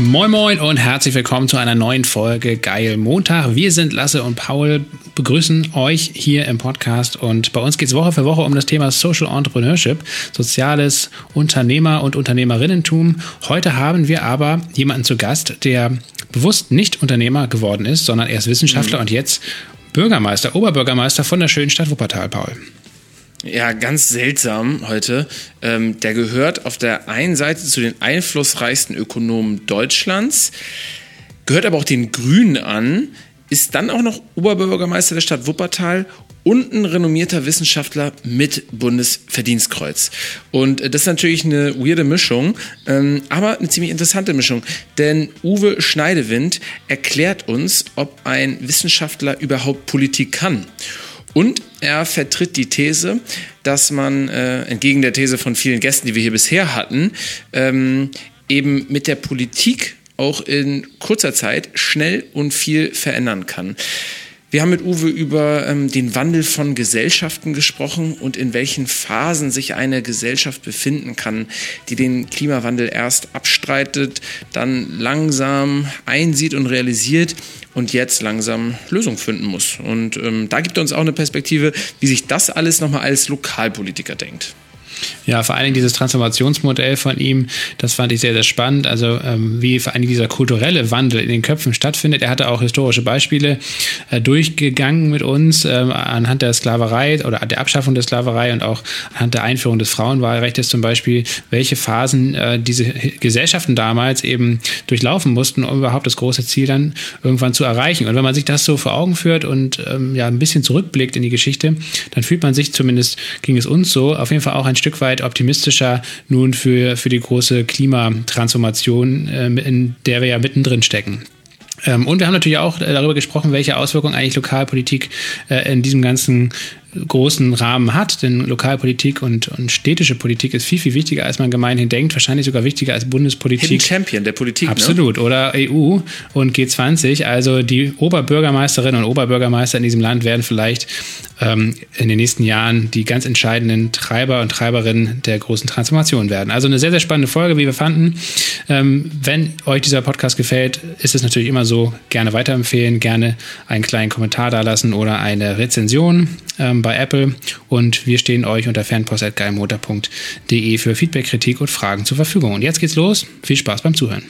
Moin Moin und herzlich willkommen zu einer neuen Folge Geil Montag. Wir sind Lasse und Paul, begrüßen euch hier im Podcast und bei uns geht es Woche für Woche um das Thema Social Entrepreneurship, soziales Unternehmer- und Unternehmerinnentum. Heute haben wir aber jemanden zu Gast, der bewusst nicht Unternehmer geworden ist, sondern er ist Wissenschaftler mhm. und jetzt Bürgermeister, Oberbürgermeister von der schönen Stadt Wuppertal, Paul. Ja, ganz seltsam heute. Ähm, der gehört auf der einen Seite zu den einflussreichsten Ökonomen Deutschlands, gehört aber auch den Grünen an, ist dann auch noch Oberbürgermeister der Stadt Wuppertal und ein renommierter Wissenschaftler mit Bundesverdienstkreuz. Und äh, das ist natürlich eine weirde Mischung, ähm, aber eine ziemlich interessante Mischung. Denn Uwe Schneidewind erklärt uns, ob ein Wissenschaftler überhaupt Politik kann. Und er vertritt die These, dass man, äh, entgegen der These von vielen Gästen, die wir hier bisher hatten, ähm, eben mit der Politik auch in kurzer Zeit schnell und viel verändern kann. Wir haben mit Uwe über ähm, den Wandel von Gesellschaften gesprochen und in welchen Phasen sich eine Gesellschaft befinden kann, die den Klimawandel erst abstreitet, dann langsam einsieht und realisiert und jetzt langsam Lösungen finden muss. Und ähm, da gibt er uns auch eine Perspektive, wie sich das alles nochmal als Lokalpolitiker denkt. Ja, vor allen Dingen dieses Transformationsmodell von ihm, das fand ich sehr, sehr spannend. Also ähm, wie vor Dingen dieser kulturelle Wandel in den Köpfen stattfindet. Er hatte auch historische Beispiele äh, durchgegangen mit uns äh, anhand der Sklaverei oder der Abschaffung der Sklaverei und auch anhand der Einführung des Frauenwahlrechts zum Beispiel, welche Phasen äh, diese Gesellschaften damals eben durchlaufen mussten, um überhaupt das große Ziel dann irgendwann zu erreichen. Und wenn man sich das so vor Augen führt und ähm, ja ein bisschen zurückblickt in die Geschichte, dann fühlt man sich zumindest, ging es uns so, auf jeden Fall auch ein Stück Stück weit optimistischer nun für, für die große Klimatransformation, äh, in der wir ja mittendrin stecken. Ähm, und wir haben natürlich auch äh, darüber gesprochen, welche Auswirkungen eigentlich Lokalpolitik äh, in diesem ganzen großen Rahmen hat, denn Lokalpolitik und, und städtische Politik ist viel, viel wichtiger, als man gemeinhin denkt, wahrscheinlich sogar wichtiger als Bundespolitik. Hidden Champion der Politik. Ne? Absolut, ne? oder EU und G20. Also die Oberbürgermeisterinnen und Oberbürgermeister in diesem Land werden vielleicht ähm, in den nächsten Jahren die ganz entscheidenden Treiber und Treiberinnen der großen Transformation werden. Also eine sehr, sehr spannende Folge, wie wir fanden. Ähm, wenn euch dieser Podcast gefällt, ist es natürlich immer so, gerne weiterempfehlen, gerne einen kleinen Kommentar da lassen oder eine Rezension. Ähm, bei Apple und wir stehen euch unter fanpost.geilmotor.de für Feedback, Kritik und Fragen zur Verfügung. Und jetzt geht's los. Viel Spaß beim Zuhören.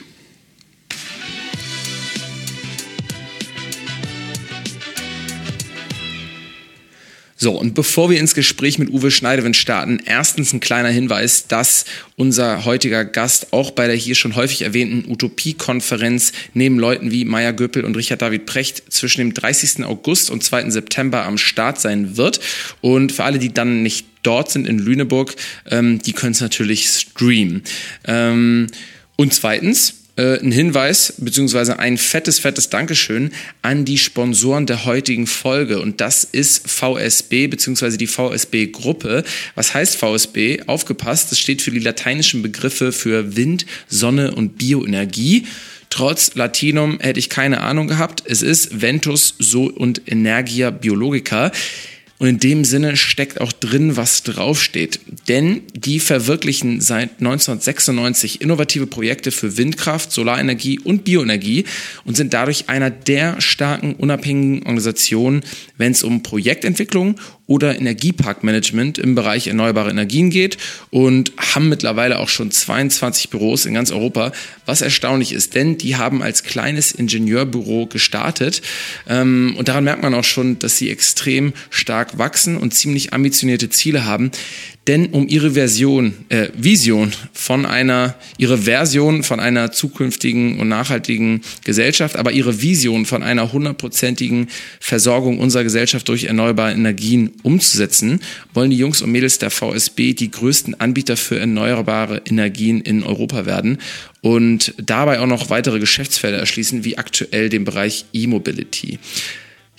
So, und bevor wir ins Gespräch mit Uwe Schneidewind starten, erstens ein kleiner Hinweis, dass unser heutiger Gast auch bei der hier schon häufig erwähnten Utopie-Konferenz neben Leuten wie Maya Göppel und Richard David Precht zwischen dem 30. August und 2. September am Start sein wird. Und für alle, die dann nicht dort sind in Lüneburg, ähm, die können es natürlich streamen. Ähm, und zweitens, äh, ein Hinweis beziehungsweise ein fettes, fettes Dankeschön an die Sponsoren der heutigen Folge und das ist VSB beziehungsweise die VSB-Gruppe. Was heißt VSB? Aufgepasst, das steht für die lateinischen Begriffe für Wind, Sonne und Bioenergie. Trotz Latinum hätte ich keine Ahnung gehabt. Es ist Ventus So und Energia Biologica. Und in dem Sinne steckt auch drin, was draufsteht. Denn die verwirklichen seit 1996 innovative Projekte für Windkraft, Solarenergie und Bioenergie und sind dadurch einer der starken unabhängigen Organisationen, wenn es um Projektentwicklung oder Energieparkmanagement im Bereich erneuerbare Energien geht. Und haben mittlerweile auch schon 22 Büros in ganz Europa, was erstaunlich ist, denn die haben als kleines Ingenieurbüro gestartet. Ähm, und daran merkt man auch schon, dass sie extrem stark wachsen und ziemlich ambitionierte Ziele haben, denn um ihre Version, äh, Vision von einer, ihre Version von einer zukünftigen und nachhaltigen Gesellschaft, aber ihre Vision von einer hundertprozentigen Versorgung unserer Gesellschaft durch erneuerbare Energien umzusetzen, wollen die Jungs und Mädels der VSB die größten Anbieter für erneuerbare Energien in Europa werden und dabei auch noch weitere Geschäftsfelder erschließen, wie aktuell den Bereich E-Mobility.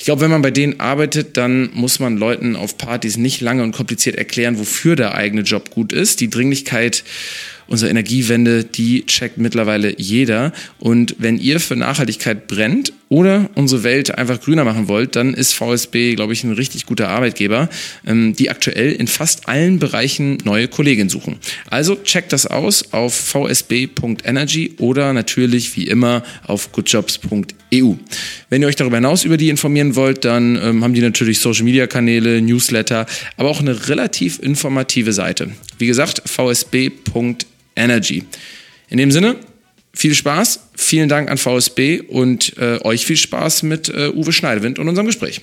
Ich glaube, wenn man bei denen arbeitet, dann muss man Leuten auf Partys nicht lange und kompliziert erklären, wofür der eigene Job gut ist. Die Dringlichkeit unserer Energiewende, die checkt mittlerweile jeder. Und wenn ihr für Nachhaltigkeit brennt oder unsere Welt einfach grüner machen wollt, dann ist VSB, glaube ich, ein richtig guter Arbeitgeber, ähm, die aktuell in fast allen Bereichen neue Kolleginnen suchen. Also checkt das aus auf vsb.energy oder natürlich wie immer auf goodjobs.eu. Wenn ihr euch darüber hinaus über die informieren wollt, dann ähm, haben die natürlich Social Media Kanäle, Newsletter, aber auch eine relativ informative Seite. Wie gesagt, vsb.energy. In dem Sinne, viel Spaß, vielen Dank an VSB und äh, euch viel Spaß mit äh, Uwe Schneidewind und unserem Gespräch.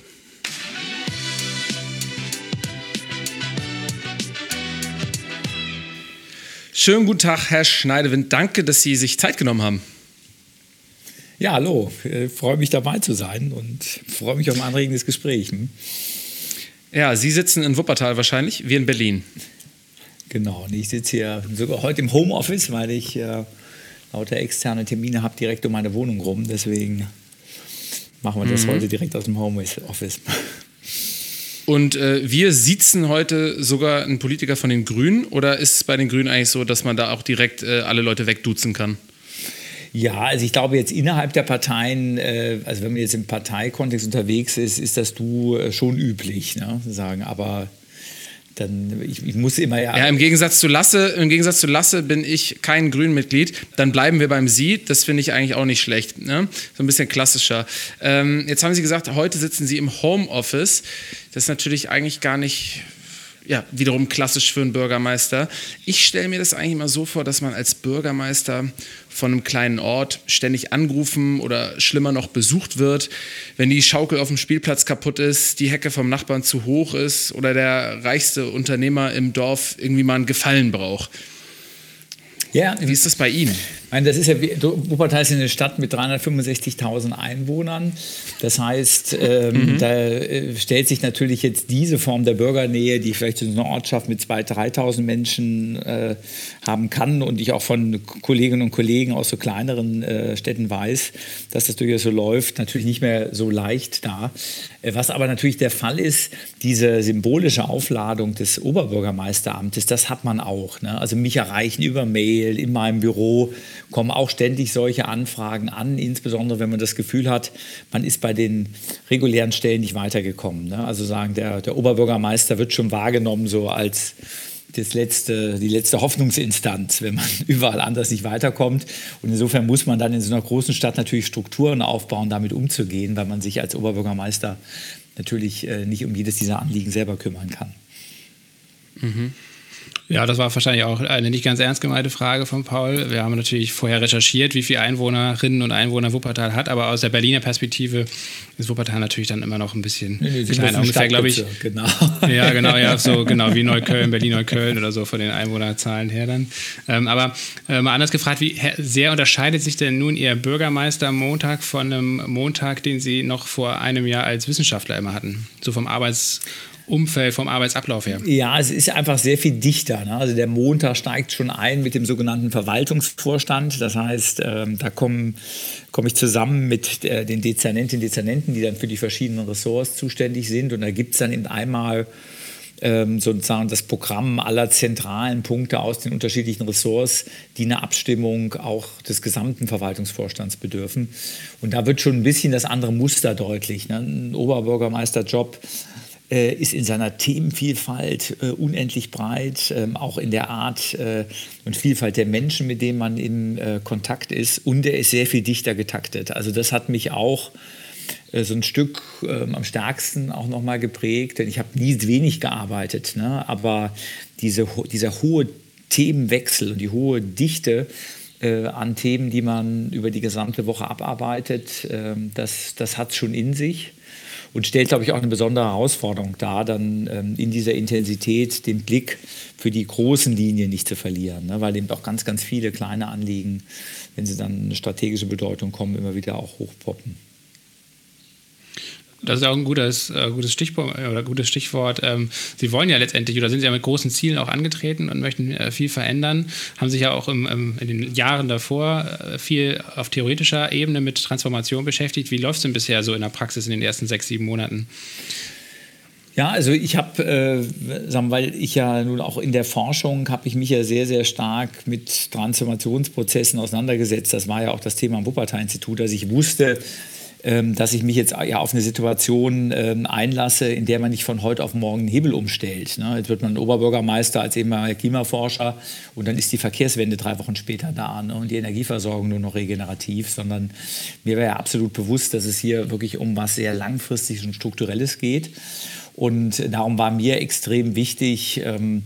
Schönen guten Tag, Herr Schneidewind. Danke, dass Sie sich Zeit genommen haben. Ja, hallo. Ich äh, freue mich dabei zu sein und freue mich auf ein anregendes Gespräch. Hm? Ja, Sie sitzen in Wuppertal wahrscheinlich, wir in Berlin. Genau, und ich sitze hier sogar heute im Homeoffice, weil ich äh, lauter externe Termine habe direkt um meine Wohnung rum. Deswegen machen wir das mhm. heute direkt aus dem Homeoffice. Und äh, wir sitzen heute sogar einen Politiker von den Grünen oder ist es bei den Grünen eigentlich so, dass man da auch direkt äh, alle Leute wegduzen kann? Ja, also ich glaube jetzt innerhalb der Parteien, äh, also wenn man jetzt im Parteikontext unterwegs ist, ist das Du äh, schon üblich, ne? sagen. Aber dann ich, ich, muss immer ja. Ja, im Gegensatz zu Lasse, im Gegensatz zu Lasse bin ich kein Grünmitglied. Dann bleiben wir beim Sie. Das finde ich eigentlich auch nicht schlecht. Ne? So ein bisschen klassischer. Ähm, jetzt haben Sie gesagt, heute sitzen Sie im Homeoffice. Das ist natürlich eigentlich gar nicht ja, wiederum klassisch für einen Bürgermeister. Ich stelle mir das eigentlich immer so vor, dass man als Bürgermeister von einem kleinen Ort ständig angerufen oder schlimmer noch besucht wird, wenn die Schaukel auf dem Spielplatz kaputt ist, die Hecke vom Nachbarn zu hoch ist oder der reichste Unternehmer im Dorf irgendwie mal einen Gefallen braucht. Ja, wie ist das bei Ihnen? Meine, das ist ja, Wuppertal ist eine Stadt mit 365.000 Einwohnern. Das heißt, ähm, mhm. da äh, stellt sich natürlich jetzt diese Form der Bürgernähe, die vielleicht in einer Ortschaft mit 2.000, 3.000 Menschen äh, haben kann und ich auch von Kolleginnen und Kollegen aus so kleineren äh, Städten weiß, dass das durchaus so läuft, natürlich nicht mehr so leicht da. Äh, was aber natürlich der Fall ist, diese symbolische Aufladung des Oberbürgermeisteramtes, das hat man auch. Ne? Also mich erreichen über Mail in meinem Büro kommen auch ständig solche Anfragen an, insbesondere wenn man das Gefühl hat, man ist bei den regulären Stellen nicht weitergekommen. Ne? Also sagen, der, der Oberbürgermeister wird schon wahrgenommen so als das letzte, die letzte Hoffnungsinstanz, wenn man überall anders nicht weiterkommt. Und insofern muss man dann in so einer großen Stadt natürlich Strukturen aufbauen, damit umzugehen, weil man sich als Oberbürgermeister natürlich äh, nicht um jedes dieser Anliegen selber kümmern kann. Mhm. Ja, das war wahrscheinlich auch eine nicht ganz ernst gemeinte Frage von Paul. Wir haben natürlich vorher recherchiert, wie viele Einwohnerinnen und Einwohner Wuppertal hat, aber aus der Berliner Perspektive ist Wuppertal natürlich dann immer noch ein bisschen nee, nee, kleiner. Ungefähr, glaube ich. Genau. Ja, genau, ja, so genau wie Neukölln, Berlin-Neukölln oder so von den Einwohnerzahlen her dann. Ähm, aber äh, mal anders gefragt, wie sehr unterscheidet sich denn nun Ihr Bürgermeister-Montag von einem Montag, den Sie noch vor einem Jahr als Wissenschaftler immer hatten? So vom Arbeits- Umfeld, vom Arbeitsablauf her? Ja, es ist einfach sehr viel dichter. Ne? Also der Montag steigt schon ein mit dem sogenannten Verwaltungsvorstand. Das heißt, ähm, da komme komm ich zusammen mit äh, den Dezernentinnen und Dezernenten, die dann für die verschiedenen Ressorts zuständig sind. Und da gibt es dann eben einmal ähm, sozusagen das Programm aller zentralen Punkte aus den unterschiedlichen Ressorts, die eine Abstimmung auch des gesamten Verwaltungsvorstands bedürfen. Und da wird schon ein bisschen das andere Muster deutlich. Ne? Ein Oberbürgermeisterjob äh, ist in seiner Themenvielfalt äh, unendlich breit, ähm, auch in der Art äh, und Vielfalt der Menschen, mit denen man in äh, Kontakt ist. Und er ist sehr viel dichter getaktet. Also das hat mich auch äh, so ein Stück ähm, am stärksten auch nochmal geprägt, denn ich habe nie wenig gearbeitet, ne? aber diese, dieser hohe Themenwechsel und die hohe Dichte äh, an Themen, die man über die gesamte Woche abarbeitet, ähm, das, das hat es schon in sich und stellt, glaube ich, auch eine besondere Herausforderung dar, dann ähm, in dieser Intensität den Blick für die großen Linien nicht zu verlieren, ne? weil eben auch ganz, ganz viele kleine Anliegen, wenn sie dann eine strategische Bedeutung kommen, immer wieder auch hochpoppen. Das ist auch ein gutes, äh, gutes Stichwort oder gutes Stichwort. Ähm, Sie wollen ja letztendlich oder sind ja mit großen Zielen auch angetreten und möchten äh, viel verändern. Haben sich ja auch im, im, in den Jahren davor äh, viel auf theoretischer Ebene mit Transformation beschäftigt. Wie läuft es denn bisher so in der Praxis in den ersten sechs, sieben Monaten? Ja, also ich habe, äh, weil ich ja nun auch in der Forschung habe ich mich ja sehr, sehr stark mit Transformationsprozessen auseinandergesetzt. Das war ja auch das Thema am Wuppertal-Institut, dass ich wusste, dass ich mich jetzt ja auf eine Situation ähm, einlasse, in der man nicht von heute auf morgen einen Hebel umstellt. Ne? Jetzt wird man Oberbürgermeister als ehemaliger Klimaforscher und dann ist die Verkehrswende drei Wochen später da ne? und die Energieversorgung nur noch regenerativ, sondern mir wäre ja absolut bewusst, dass es hier wirklich um was sehr langfristiges und strukturelles geht. Und darum war mir extrem wichtig, ähm,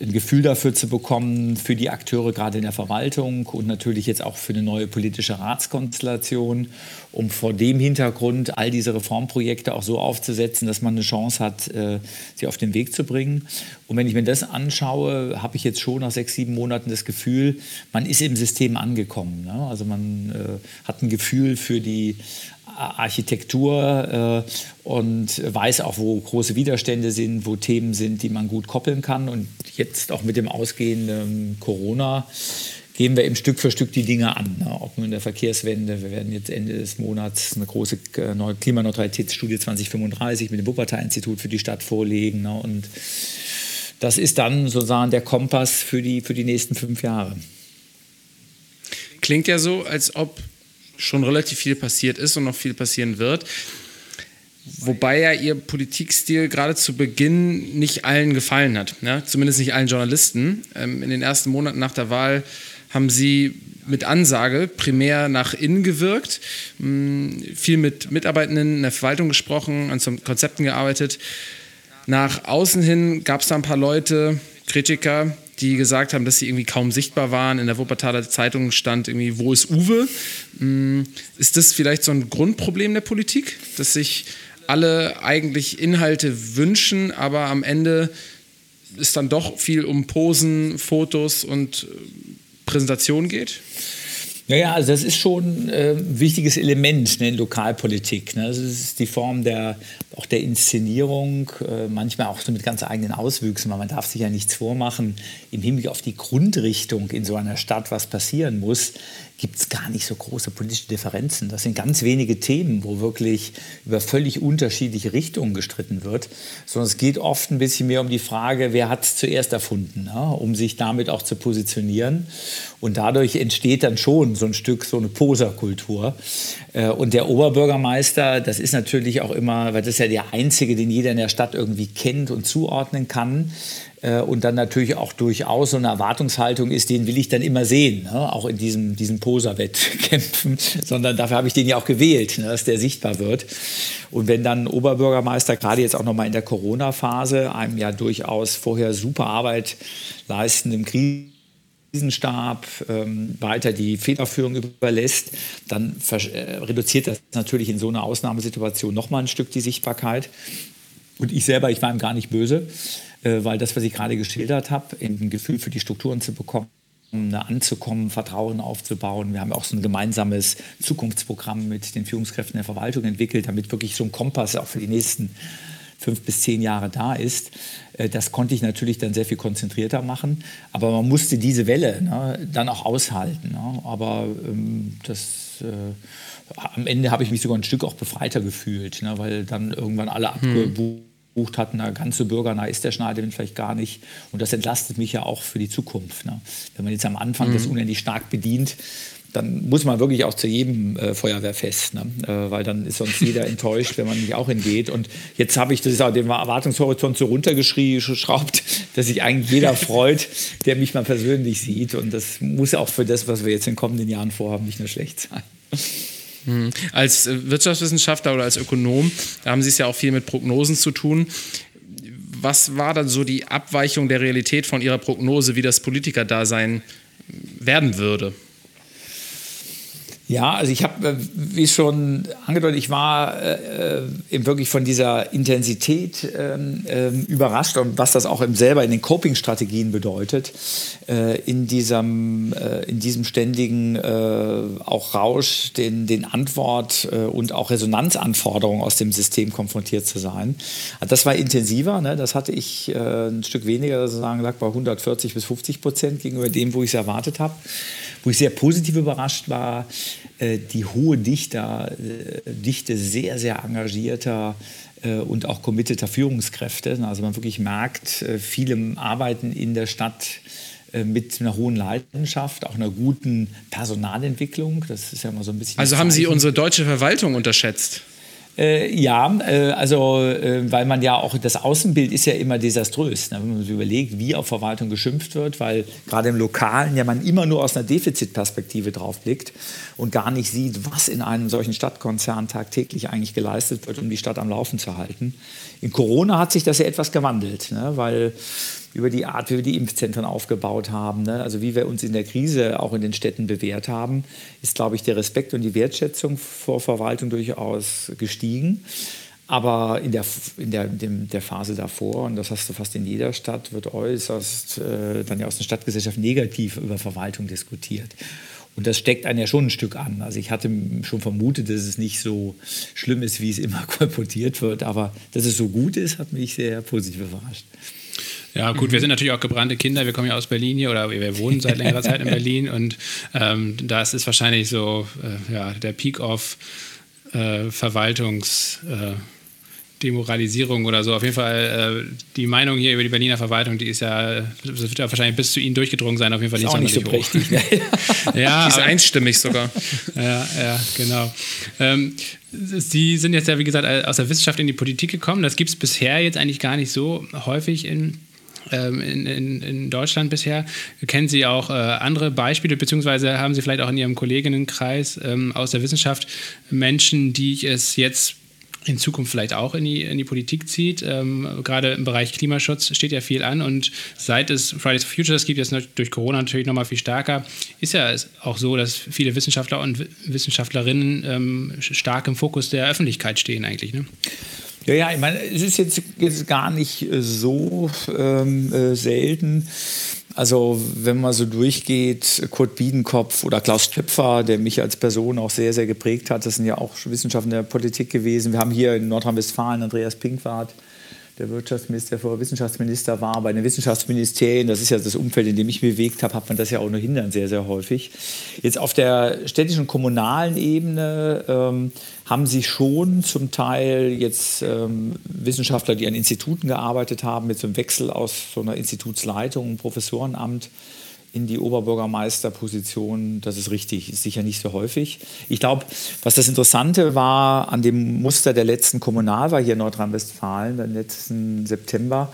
ein Gefühl dafür zu bekommen, für die Akteure gerade in der Verwaltung und natürlich jetzt auch für eine neue politische Ratskonstellation, um vor dem Hintergrund all diese Reformprojekte auch so aufzusetzen, dass man eine Chance hat, äh, sie auf den Weg zu bringen. Und wenn ich mir das anschaue, habe ich jetzt schon nach sechs, sieben Monaten das Gefühl, man ist im System angekommen. Ne? Also man äh, hat ein Gefühl für die Architektur äh, und weiß auch, wo große Widerstände sind, wo Themen sind, die man gut koppeln kann. Und jetzt auch mit dem ausgehenden Corona gehen wir eben Stück für Stück die Dinge an. Ne? Ob nun in der Verkehrswende, wir werden jetzt Ende des Monats eine große äh, Klimaneutralitätsstudie 2035 mit dem Wuppertal-Institut für die Stadt vorlegen. Ne? Und das ist dann sozusagen der Kompass für die, für die nächsten fünf Jahre. Klingt ja so, als ob schon relativ viel passiert ist und noch viel passieren wird. Wobei ja ihr Politikstil gerade zu Beginn nicht allen gefallen hat, ne? zumindest nicht allen Journalisten. Ähm, in den ersten Monaten nach der Wahl haben sie mit Ansage primär nach innen gewirkt, mh, hm, viel mit Mitarbeitenden in der Verwaltung gesprochen, an Konzepten gearbeitet. Nach außen hin gab es da ein paar Leute, Kritiker, die gesagt haben, dass sie irgendwie kaum sichtbar waren. In der Wuppertaler Zeitung stand irgendwie, wo ist Uwe? Mm, ist das vielleicht so ein Grundproblem der Politik, dass sich alle eigentlich Inhalte wünschen, aber am Ende ist dann doch viel um Posen, Fotos und äh, Präsentation geht? Ja, ja, also das ist schon ein wichtiges Element ne, in Lokalpolitik. Ne? Das ist die Form der, auch der Inszenierung, äh, manchmal auch so mit ganz eigenen Auswüchsen, weil man darf sich ja nichts vormachen. Im Hinblick auf die Grundrichtung in so einer Stadt, was passieren muss, gibt es gar nicht so große politische Differenzen. Das sind ganz wenige Themen, wo wirklich über völlig unterschiedliche Richtungen gestritten wird, sondern es geht oft ein bisschen mehr um die Frage, wer hat es zuerst erfunden, ne? um sich damit auch zu positionieren. Und dadurch entsteht dann schon so ein Stück so eine Poserkultur. Äh, und der Oberbürgermeister, das ist natürlich auch immer, weil das ist ja der Einzige, den jeder in der Stadt irgendwie kennt und zuordnen kann. Äh, und dann natürlich auch durchaus so eine Erwartungshaltung ist, den will ich dann immer sehen, ne? auch in diesem, diesen Poserwettkämpfen, sondern dafür habe ich den ja auch gewählt, ne? dass der sichtbar wird. Und wenn dann Oberbürgermeister, gerade jetzt auch nochmal in der Corona-Phase, einem ja durchaus vorher super Arbeit leistenden Krisenstab ähm, weiter die Federführung überlässt, dann äh, reduziert das natürlich in so einer Ausnahmesituation nochmal ein Stück die Sichtbarkeit. Und ich selber, ich war ihm gar nicht böse. Äh, weil das, was ich gerade geschildert habe, ein Gefühl für die Strukturen zu bekommen, anzukommen, Vertrauen aufzubauen. Wir haben auch so ein gemeinsames Zukunftsprogramm mit den Führungskräften der Verwaltung entwickelt, damit wirklich so ein Kompass auch für die nächsten fünf bis zehn Jahre da ist. Äh, das konnte ich natürlich dann sehr viel konzentrierter machen. Aber man musste diese Welle ne, dann auch aushalten. Ne. Aber ähm, das, äh, am Ende habe ich mich sogar ein Stück auch befreiter gefühlt, ne, weil dann irgendwann alle hm. Gebucht hatten, da ganz so bürgernah ist der Schneidewind vielleicht gar nicht. Und das entlastet mich ja auch für die Zukunft. Ne? Wenn man jetzt am Anfang mhm. das unendlich stark bedient, dann muss man wirklich auch zu jedem äh, Feuerwehrfest, ne? äh, weil dann ist sonst jeder enttäuscht, wenn man nicht auch hingeht. Und jetzt habe ich das auch den Erwartungshorizont so runtergeschraubt, dass sich eigentlich jeder freut, der mich mal persönlich sieht. Und das muss auch für das, was wir jetzt in den kommenden Jahren vorhaben, nicht nur schlecht sein. Mhm. Als äh, Wirtschaftswissenschaftler oder als Ökonom haben Sie es ja auch viel mit Prognosen zu tun. Was war dann so die Abweichung der Realität von Ihrer Prognose, wie das Politikerdasein werden würde? Ja, also ich habe, äh, wie schon angedeutet, ich war äh, eben wirklich von dieser Intensität äh, überrascht und was das auch eben selber in den Coping-Strategien bedeutet, äh, in, diesem, äh, in diesem ständigen äh, auch Rausch, den, den Antwort und auch Resonanzanforderungen aus dem System konfrontiert zu sein. Also das war intensiver, ne? das hatte ich ein Stück weniger, sozusagen lag bei 140 bis 50 Prozent gegenüber dem, wo ich es erwartet habe. Wo ich sehr positiv überrascht war, äh, die hohe Dichte, äh, Dichte sehr, sehr engagierter äh, und auch committeter Führungskräfte. Also man wirklich merkt, viele arbeiten in der Stadt äh, mit einer hohen Leidenschaft, auch einer guten Personalentwicklung. Das ist ja immer so ein bisschen. Also haben Sie unsere deutsche Verwaltung unterschätzt? Äh, ja, äh, also äh, weil man ja auch das Außenbild ist ja immer desaströs, ne? wenn man sich überlegt, wie auf Verwaltung geschimpft wird, weil gerade im Lokalen ja man immer nur aus einer Defizitperspektive drauf blickt und gar nicht sieht, was in einem solchen Stadtkonzern tagtäglich eigentlich geleistet wird, um die Stadt am Laufen zu halten. In Corona hat sich das ja etwas gewandelt, ne? weil über die Art, wie wir die Impfzentren aufgebaut haben, ne? also wie wir uns in der Krise auch in den Städten bewährt haben, ist, glaube ich, der Respekt und die Wertschätzung vor Verwaltung durchaus gestiegen. Aber in der, in der, in der Phase davor, und das hast du fast in jeder Stadt, wird äußerst äh, dann ja aus der Stadtgesellschaft negativ über Verwaltung diskutiert. Und das steckt einen ja schon ein Stück an. Also ich hatte schon vermutet, dass es nicht so schlimm ist, wie es immer kolportiert wird. Aber dass es so gut ist, hat mich sehr positiv überrascht. Ja, gut, wir sind natürlich auch gebrannte Kinder. Wir kommen ja aus Berlin hier oder wir wohnen seit längerer Zeit in Berlin und ähm, das ist wahrscheinlich so äh, ja, der Peak of äh, Verwaltungs. Äh, Demoralisierung oder so. Auf jeden Fall, äh, die Meinung hier über die Berliner Verwaltung, die ist ja, das wird ja wahrscheinlich bis zu Ihnen durchgedrungen sein, auf jeden Fall nicht, auch nicht so prächtig. Ne? ja, die ist einstimmig sogar. ja, ja, genau. Ähm, Sie sind jetzt ja, wie gesagt, aus der Wissenschaft in die Politik gekommen. Das gibt es bisher jetzt eigentlich gar nicht so häufig in ähm, in, in, in, Deutschland bisher. Kennen Sie auch äh, andere Beispiele, beziehungsweise haben Sie vielleicht auch in Ihrem Kolleginnenkreis ähm, aus der Wissenschaft Menschen, die es jetzt in Zukunft vielleicht auch in die, in die Politik zieht. Ähm, gerade im Bereich Klimaschutz steht ja viel an und seit es Fridays for Futures gibt, jetzt durch Corona natürlich nochmal viel stärker, ist ja auch so, dass viele Wissenschaftler und Wissenschaftlerinnen ähm, stark im Fokus der Öffentlichkeit stehen eigentlich. Ne? Ja, ja, ich meine, es ist jetzt, jetzt gar nicht so ähm, äh, selten. Also wenn man so durchgeht, Kurt Biedenkopf oder Klaus Töpfer, der mich als Person auch sehr, sehr geprägt hat, das sind ja auch Wissenschaftler der Politik gewesen. Wir haben hier in Nordrhein-Westfalen Andreas Pinkwart, der Wirtschaftsminister, der vorher Wissenschaftsminister war. Bei den Wissenschaftsministerien, das ist ja das Umfeld, in dem ich mich bewegt habe, hat man das ja auch ohnehin dann sehr, sehr häufig. Jetzt auf der städtischen, kommunalen Ebene ähm, haben sich schon zum Teil jetzt ähm, Wissenschaftler, die an Instituten gearbeitet haben, mit so einem Wechsel aus so einer Institutsleitung, Professorenamt, in die Oberbürgermeisterposition, das ist richtig, ist sicher nicht so häufig. Ich glaube, was das Interessante war an dem Muster der letzten Kommunalwahl hier in Nordrhein-Westfalen, im letzten September,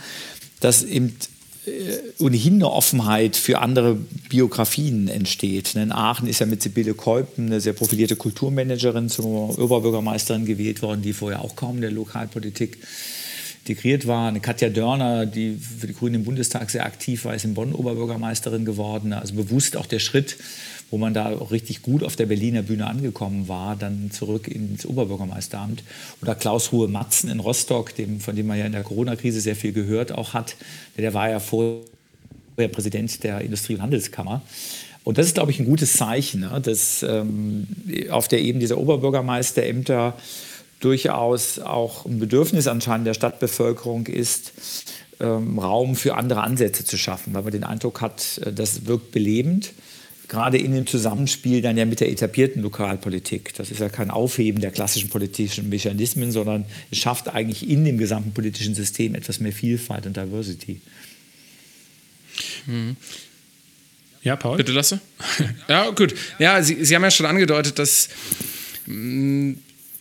dass eben äh, ohnehin eine Offenheit für andere Biografien entsteht. In Aachen ist ja mit Sibylle Keupen eine sehr profilierte Kulturmanagerin zur Oberbürgermeisterin gewählt worden, die vorher auch kaum in der Lokalpolitik integriert war. Eine Katja Dörner, die für die Grünen im Bundestag sehr aktiv war, ist in Bonn Oberbürgermeisterin geworden. Also bewusst auch der Schritt, wo man da auch richtig gut auf der Berliner Bühne angekommen war, dann zurück ins Oberbürgermeisteramt. Oder Klaus Ruhe Matzen in Rostock, dem, von dem man ja in der Corona-Krise sehr viel gehört auch hat. Der war ja vorher Präsident der Industrie- und Handelskammer. Und das ist, glaube ich, ein gutes Zeichen, ne, dass ähm, auf der Ebene dieser Oberbürgermeisterämter durchaus auch ein Bedürfnis anscheinend der Stadtbevölkerung ist, ähm, Raum für andere Ansätze zu schaffen, weil man den Eindruck hat, äh, das wirkt belebend, gerade in dem Zusammenspiel dann ja mit der etablierten Lokalpolitik. Das ist ja kein Aufheben der klassischen politischen Mechanismen, sondern es schafft eigentlich in dem gesamten politischen System etwas mehr Vielfalt und Diversity. Mhm. Ja, Paul? Bitte, Lasse. ja, gut. Ja, Sie, Sie haben ja schon angedeutet, dass mm,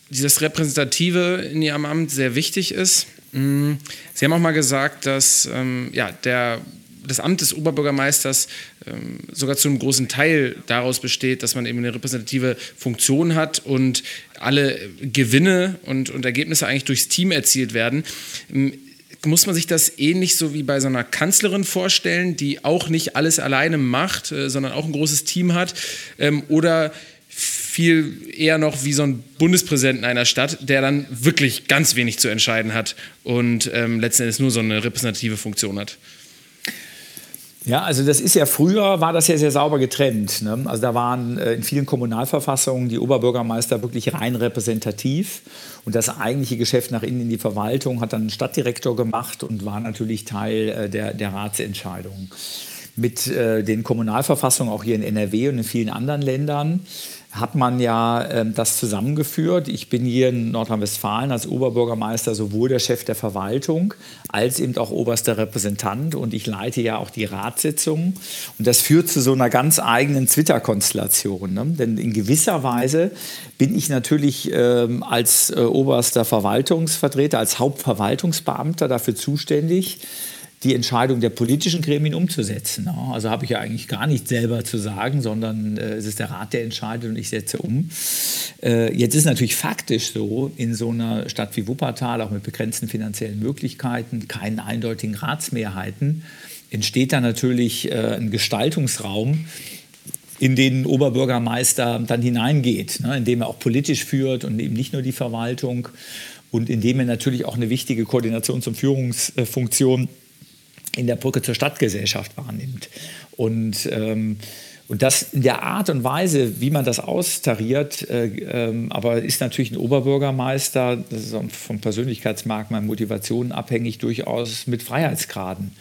dieses Repräsentative in Ihrem Amt sehr wichtig ist. Mm, Sie haben auch mal gesagt, dass ähm, ja, der, das Amt des Oberbürgermeisters ähm, sogar zu einem großen Teil daraus besteht, dass man eben eine repräsentative Funktion hat und alle Gewinne und, und Ergebnisse eigentlich durchs Team erzielt werden. Ähm, muss man sich das ähnlich so wie bei so einer Kanzlerin vorstellen, die auch nicht alles alleine macht, äh, sondern auch ein großes Team hat? Ähm, oder viel eher noch wie so ein Bundespräsident einer Stadt, der dann wirklich ganz wenig zu entscheiden hat und ähm, letzten Endes nur so eine repräsentative Funktion hat. Ja, also das ist ja früher war das ja sehr sauber getrennt. Ne? Also da waren äh, in vielen Kommunalverfassungen die Oberbürgermeister wirklich rein repräsentativ und das eigentliche Geschäft nach innen in die Verwaltung hat dann ein Stadtdirektor gemacht und war natürlich Teil äh, der, der Ratsentscheidung. Mit äh, den Kommunalverfassungen auch hier in NRW und in vielen anderen Ländern hat man ja äh, das zusammengeführt. Ich bin hier in Nordrhein-Westfalen als Oberbürgermeister sowohl der Chef der Verwaltung als eben auch oberster Repräsentant und ich leite ja auch die Ratssitzungen. Und das führt zu so einer ganz eigenen Twitter-Konstellation. Ne? Denn in gewisser Weise bin ich natürlich ähm, als äh, oberster Verwaltungsvertreter, als Hauptverwaltungsbeamter dafür zuständig, die Entscheidung der politischen Gremien umzusetzen. Also habe ich ja eigentlich gar nicht selber zu sagen, sondern äh, es ist der Rat, der entscheidet und ich setze um. Äh, jetzt ist natürlich faktisch so, in so einer Stadt wie Wuppertal, auch mit begrenzten finanziellen Möglichkeiten, keinen eindeutigen Ratsmehrheiten, entsteht da natürlich äh, ein Gestaltungsraum, in den Oberbürgermeister dann hineingeht, ne, indem er auch politisch führt und eben nicht nur die Verwaltung und indem er natürlich auch eine wichtige Koordinations- und Führungsfunktion in der Brücke zur Stadtgesellschaft wahrnimmt. Und, ähm, und das in der Art und Weise, wie man das austariert, äh, ähm, aber ist natürlich ein Oberbürgermeister, das ist vom Persönlichkeitsmerkmal, Motivationen abhängig, durchaus mit Freiheitsgraden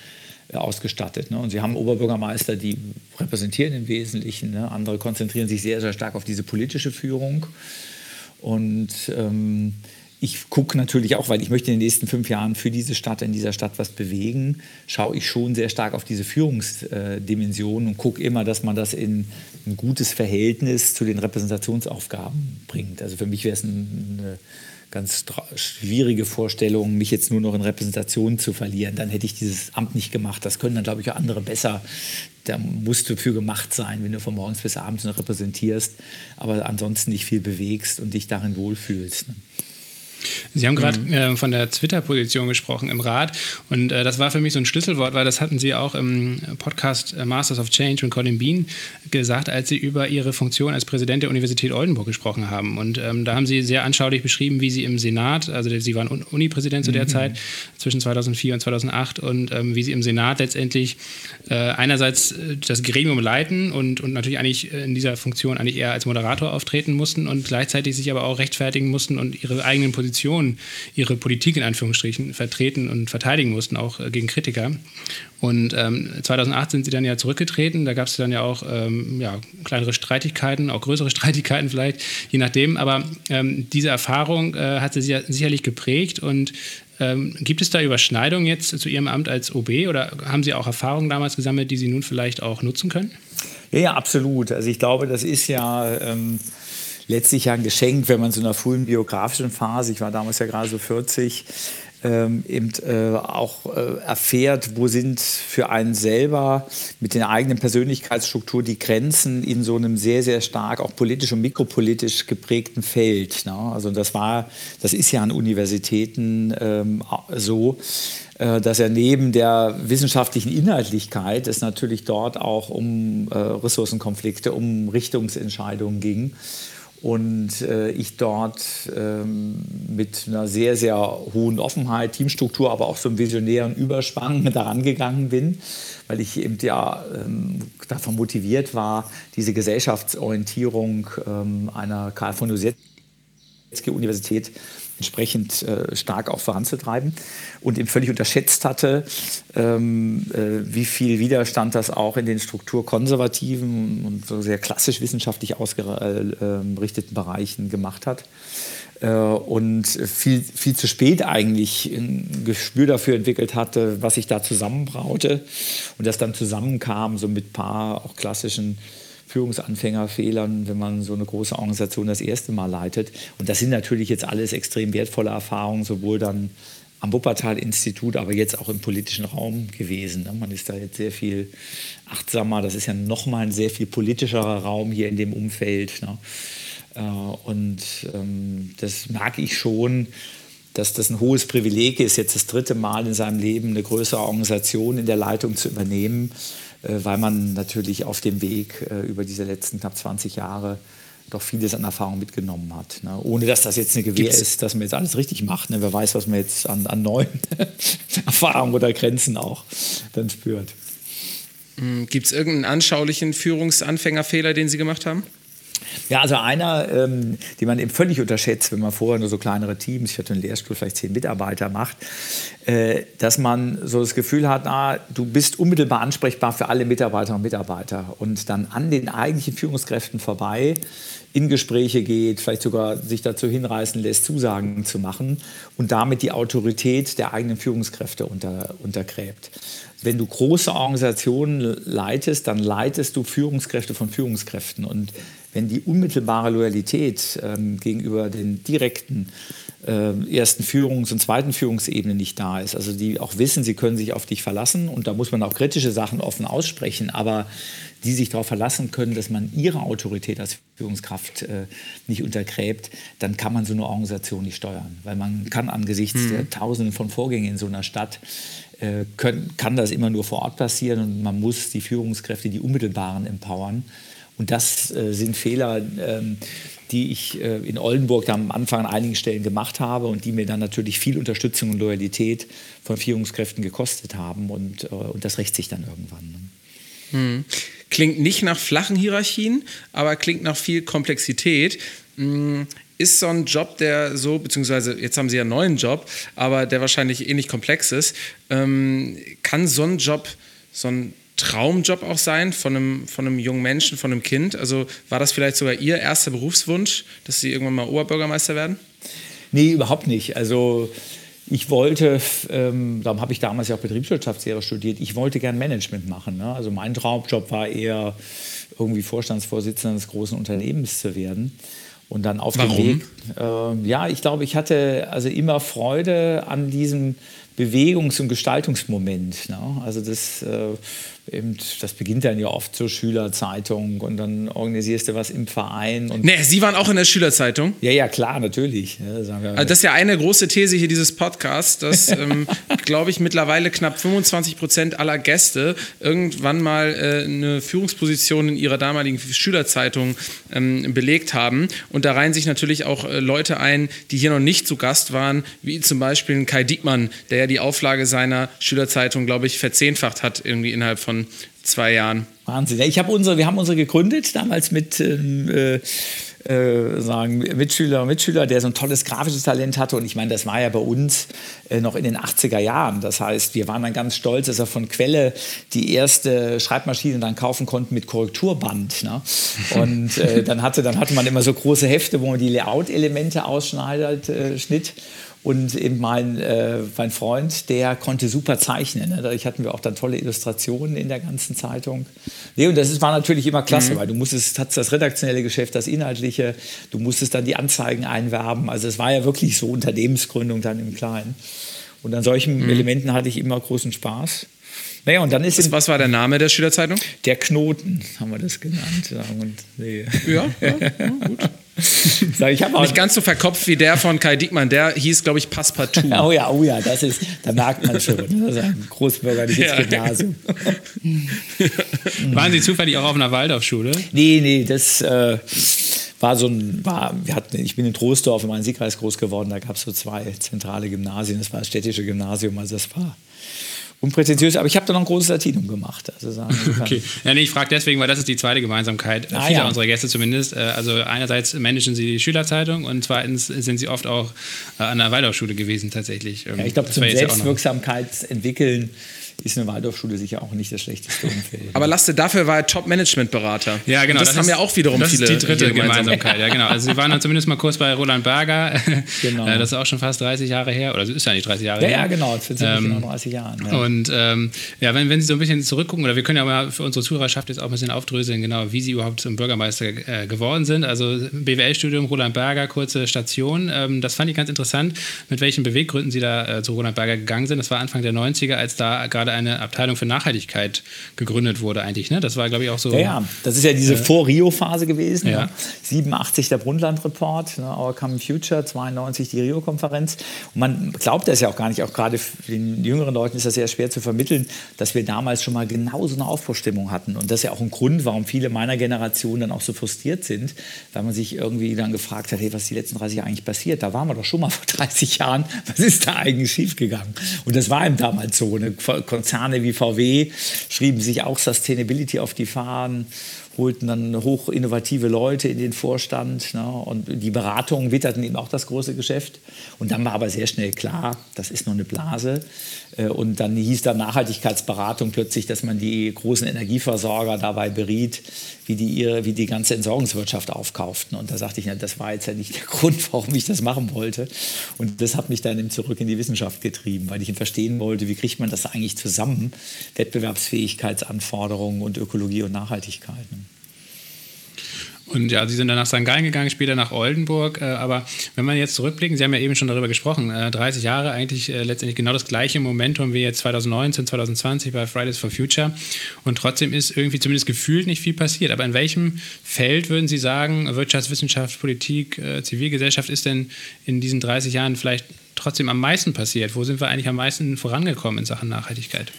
äh, ausgestattet. Ne? Und Sie haben Oberbürgermeister, die repräsentieren im Wesentlichen, ne? andere konzentrieren sich sehr, sehr stark auf diese politische Führung. Und ähm, ich gucke natürlich auch, weil ich möchte in den nächsten fünf Jahren für diese Stadt, in dieser Stadt was bewegen, schaue ich schon sehr stark auf diese Führungsdimension und gucke immer, dass man das in ein gutes Verhältnis zu den Repräsentationsaufgaben bringt. Also für mich wäre es eine ganz schwierige Vorstellung, mich jetzt nur noch in Repräsentation zu verlieren. Dann hätte ich dieses Amt nicht gemacht. Das können dann, glaube ich, auch andere besser. Da musst du für gemacht sein, wenn du von morgens bis abends noch repräsentierst, aber ansonsten nicht viel bewegst und dich darin wohlfühlst. Sie haben gerade mhm. äh, von der Twitter-Position gesprochen im Rat und äh, das war für mich so ein Schlüsselwort, weil das hatten Sie auch im Podcast äh, Masters of Change und Colin Bean gesagt, als Sie über Ihre Funktion als Präsident der Universität Oldenburg gesprochen haben. Und ähm, da haben Sie sehr anschaulich beschrieben, wie Sie im Senat, also Sie waren Uni-Präsident zu der mhm. Zeit, zwischen 2004 und 2008 und ähm, wie Sie im Senat letztendlich äh, einerseits äh, das Gremium leiten und, und natürlich eigentlich in dieser Funktion eigentlich eher als Moderator auftreten mussten und gleichzeitig sich aber auch rechtfertigen mussten und Ihre eigenen Positionen Position ihre Politik in Anführungsstrichen vertreten und verteidigen mussten, auch äh, gegen Kritiker. Und ähm, 2008 sind sie dann ja zurückgetreten. Da gab es dann ja auch ähm, ja, kleinere Streitigkeiten, auch größere Streitigkeiten vielleicht, je nachdem. Aber ähm, diese Erfahrung äh, hat sie sicherlich geprägt. Und ähm, gibt es da Überschneidungen jetzt zu Ihrem Amt als OB oder haben Sie auch Erfahrungen damals gesammelt, die Sie nun vielleicht auch nutzen können? Ja, ja, absolut. Also ich glaube, das ist ja ähm, letztlich ja ein Geschenk, wenn man so einer frühen biografischen Phase, ich war damals ja gerade so 40, ähm, eben äh, auch äh, erfährt, wo sind für einen selber mit der eigenen Persönlichkeitsstruktur die Grenzen in so einem sehr, sehr stark auch politisch und mikropolitisch geprägten Feld. Ne? Also das war, das ist ja an Universitäten ähm, so äh, dass er neben der wissenschaftlichen Inhaltlichkeit es natürlich dort auch um äh, Ressourcenkonflikte, um Richtungsentscheidungen ging und äh, ich dort ähm, mit einer sehr, sehr hohen Offenheit, Teamstruktur, aber auch so einem visionären Überspann daran gegangen bin, weil ich eben ja ähm, davon motiviert war, diese Gesellschaftsorientierung ähm, einer Karl von Ossietzky Universität entsprechend äh, stark auch voranzutreiben und eben völlig unterschätzt hatte, ähm, äh, wie viel Widerstand das auch in den strukturkonservativen und so sehr klassisch wissenschaftlich ausgerichteten Bereichen gemacht hat. Äh, und viel, viel zu spät eigentlich ein Gespür dafür entwickelt hatte, was sich da zusammenbraute und das dann zusammenkam, so mit paar auch klassischen Führungsanfängerfehlern, wenn man so eine große Organisation das erste Mal leitet. Und das sind natürlich jetzt alles extrem wertvolle Erfahrungen, sowohl dann am Wuppertal-Institut, aber jetzt auch im politischen Raum gewesen. Ne? Man ist da jetzt sehr viel achtsamer. Das ist ja nochmal ein sehr viel politischerer Raum hier in dem Umfeld. Ne? Äh, und ähm, das mag ich schon, dass das ein hohes Privileg ist, jetzt das dritte Mal in seinem Leben eine größere Organisation in der Leitung zu übernehmen. Äh, weil man natürlich auf dem Weg äh, über diese letzten knapp 20 Jahre doch vieles an Erfahrung mitgenommen hat. Ne? Ohne dass das jetzt eine Gewähr Gibt's? ist, dass man jetzt alles richtig macht. Ne? Wer weiß, was man jetzt an, an neuen Erfahrungen oder Grenzen auch dann spürt. Hm, Gibt es irgendeinen anschaulichen Führungsanfängerfehler, den Sie gemacht haben? Ja, also einer, ähm, den man eben völlig unterschätzt, wenn man vorher nur so kleinere Teams, ich hatte einen Lehrstuhl, vielleicht zehn Mitarbeiter macht, äh, dass man so das Gefühl hat, ah, du bist unmittelbar ansprechbar für alle Mitarbeiterinnen und Mitarbeiter und dann an den eigentlichen Führungskräften vorbei in Gespräche geht, vielleicht sogar sich dazu hinreißen lässt, Zusagen zu machen und damit die Autorität der eigenen Führungskräfte unter, untergräbt. Wenn du große Organisationen leitest, dann leitest du Führungskräfte von Führungskräften. Und wenn die unmittelbare Loyalität ähm, gegenüber den direkten äh, ersten Führungs- und zweiten Führungsebene nicht da ist, also die auch wissen, sie können sich auf dich verlassen und da muss man auch kritische Sachen offen aussprechen, aber die sich darauf verlassen können, dass man ihre Autorität als Führungskraft äh, nicht untergräbt, dann kann man so eine Organisation nicht steuern. Weil man kann angesichts mhm. der Tausenden von Vorgängen in so einer Stadt, äh, können, kann das immer nur vor Ort passieren und man muss die Führungskräfte, die unmittelbaren, empowern. Und das äh, sind Fehler, ähm, die ich äh, in Oldenburg am Anfang an einigen Stellen gemacht habe und die mir dann natürlich viel Unterstützung und Loyalität von Führungskräften gekostet haben. Und, äh, und das rächt sich dann irgendwann. Ne? Hm. Klingt nicht nach flachen Hierarchien, aber klingt nach viel Komplexität. Hm. Ist so ein Job, der so, beziehungsweise jetzt haben Sie ja einen neuen Job, aber der wahrscheinlich ähnlich komplex ist, ähm, kann so ein Job so ein Traumjob auch sein von einem, von einem jungen Menschen, von einem Kind? Also war das vielleicht sogar Ihr erster Berufswunsch, dass Sie irgendwann mal Oberbürgermeister werden? Nee, überhaupt nicht. Also ich wollte, ähm, darum habe ich damals ja auch Betriebswirtschaftslehre studiert, ich wollte gern Management machen. Ne? Also mein Traumjob war eher irgendwie Vorstandsvorsitzender des großen Unternehmens zu werden. Und dann auf Warum? dem Weg. Äh, ja, ich glaube, ich hatte also immer Freude an diesem Bewegungs- und Gestaltungsmoment. Ne? Also das äh, eben, das beginnt dann ja oft zur Schülerzeitung und dann organisierst du was im Verein. Und nee, Sie waren auch in der Schülerzeitung? Ja, ja, klar, natürlich. Ja, also das ist ja eine große These hier dieses Podcasts, dass, ähm, glaube ich, mittlerweile knapp 25 Prozent aller Gäste irgendwann mal äh, eine Führungsposition in ihrer damaligen Schülerzeitung ähm, belegt haben. Und da reihen sich natürlich auch äh, Leute ein, die hier noch nicht zu Gast waren, wie zum Beispiel Kai Diekmann, der ja die Auflage seiner Schülerzeitung, glaube ich, verzehnfacht hat, irgendwie innerhalb von zwei Jahren. Wahnsinn. Ich habe unsere, wir haben unsere gegründet, damals mit ähm, äh, äh, sagen Mitschüler, Mitschüler, der so ein tolles grafisches Talent hatte. Und ich meine, das war ja bei uns äh, noch in den 80er Jahren. Das heißt, wir waren dann ganz stolz, dass er von Quelle die erste Schreibmaschine dann kaufen konnten mit Korrekturband. Ne? Und äh, dann, hatte, dann hatte man immer so große Hefte, wo man die Layout-Elemente ausschneidet, äh, schnitt. Und eben mein, äh, mein Freund, der konnte super zeichnen. Ne? Dadurch hatten wir auch dann tolle Illustrationen in der ganzen Zeitung. Nee, und das ist, war natürlich immer klasse, mhm. weil du musstest, hattest das redaktionelle Geschäft, das inhaltliche, du musstest dann die Anzeigen einwerben. Also es war ja wirklich so Unternehmensgründung dann im Kleinen. Und an solchen mhm. Elementen hatte ich immer großen Spaß. Naja, und dann ist was, was war der Name der Schülerzeitung? Der Knoten, haben wir das genannt. Und, nee. ja, ja, ja, gut. Ich auch Nicht ganz so verkopft wie der von Kai Diekmann, der hieß, glaube ich, Passepartout. oh ja, oh ja, das ist, da merkt man schon, das ist ein großbürgerliches ja, Gymnasium. Waren Sie zufällig auch auf einer Waldorfschule? Nee, nee, das äh, war so ein, war, wir hatten, ich bin in Troisdorf in meinem Siegkreis groß geworden, da gab es so zwei zentrale Gymnasien, das war das städtische Gymnasium, also das war unprätentiös, aber ich habe da noch ein großes Latinum gemacht. Also sagen, okay. Ja, nee, ich frage deswegen, weil das ist die zweite Gemeinsamkeit ah, vieler ja. unserer Gäste zumindest. Äh, also einerseits managen sie die Schülerzeitung und zweitens sind sie oft auch äh, an der Waldorfschule gewesen tatsächlich. Ja, ich glaube, zum Selbstwirksamkeitsentwickeln ist eine Waldorfschule sicher auch nicht das schlechteste Umfeld. Aber Laste, dafür war er Top-Management-Berater. Ja, genau. Das, das haben ist, ja auch wiederum das viele. Das ist die dritte Gemeinsamkeit, ja, genau. Also, Sie waren dann zumindest mal kurz bei Roland Berger. Genau. Das ist auch schon fast 30 Jahre her. Oder ist ja nicht 30 Jahre ja, her. Ja, genau. Das sind ähm, genau 30 Jahre. Ja. Und ähm, ja, wenn, wenn Sie so ein bisschen zurückgucken, oder wir können ja mal für unsere Zuhörerschaft jetzt auch ein bisschen aufdröseln, genau, wie Sie überhaupt zum Bürgermeister äh, geworden sind. Also, BWL-Studium, Roland Berger, kurze Station. Ähm, das fand ich ganz interessant, mit welchen Beweggründen Sie da äh, zu Roland Berger gegangen sind. Das war Anfang der 90er, als da gerade eine Abteilung für Nachhaltigkeit gegründet wurde eigentlich. Ne? Das war, glaube ich, auch so. Ja, ja. das ist ja diese äh, Vor-Rio-Phase gewesen. Ja. Ne? 87 der Brundtland-Report, ne? Our Common Future, 92 die Rio-Konferenz. Und man glaubt das ja auch gar nicht, auch gerade den jüngeren Leuten ist das sehr schwer zu vermitteln, dass wir damals schon mal genau so eine Aufbruchstimmung hatten. Und das ist ja auch ein Grund, warum viele meiner Generation dann auch so frustriert sind, weil man sich irgendwie dann gefragt hat, hey, was ist die letzten 30 Jahre eigentlich passiert? Da waren wir doch schon mal vor 30 Jahren. Was ist da eigentlich schiefgegangen? Und das war eben damals so. Ne? Konzerne wie VW schrieben sich auch Sustainability auf die Fahnen. holten dann hoch innovative Leute in den Vorstand ne? und die Beratungen witterten eben auch das große Geschäft. Und dann war aber sehr schnell klar, das ist nur eine Blase. Äh, und dann hieß da Nachhaltigkeitsberatung plötzlich, dass man die großen Energieversorger dabei beriet, wie die, ihre, wie die ganze Entsorgungswirtschaft aufkauften. Und da sagte ich, ja, das war jetzt ja nicht der Grund, warum ich das machen wollte. Und das hat mich dann eben zurück in die Wissenschaft getrieben, weil ich verstehen wollte, wie kriegt man das eigentlich zusammen, Wettbewerbsfähigkeitsanforderungen und Ökologie und Nachhaltigkeit. Und ja, Sie sind dann nach St. Gallen gegangen, später nach Oldenburg. Äh, aber wenn man jetzt zurückblicken, Sie haben ja eben schon darüber gesprochen, 30 äh, Jahre eigentlich äh, letztendlich genau das gleiche Momentum wie jetzt 2019, 2020 bei Fridays for Future. Und trotzdem ist irgendwie zumindest gefühlt nicht viel passiert. Aber in welchem Feld würden Sie sagen, Wirtschaftswissenschaft, Politik, Zivilgesellschaft ist denn in diesen 30 Jahren vielleicht trotzdem am meisten passiert? Wo sind wir eigentlich am meisten vorangekommen in Sachen Nachhaltigkeit?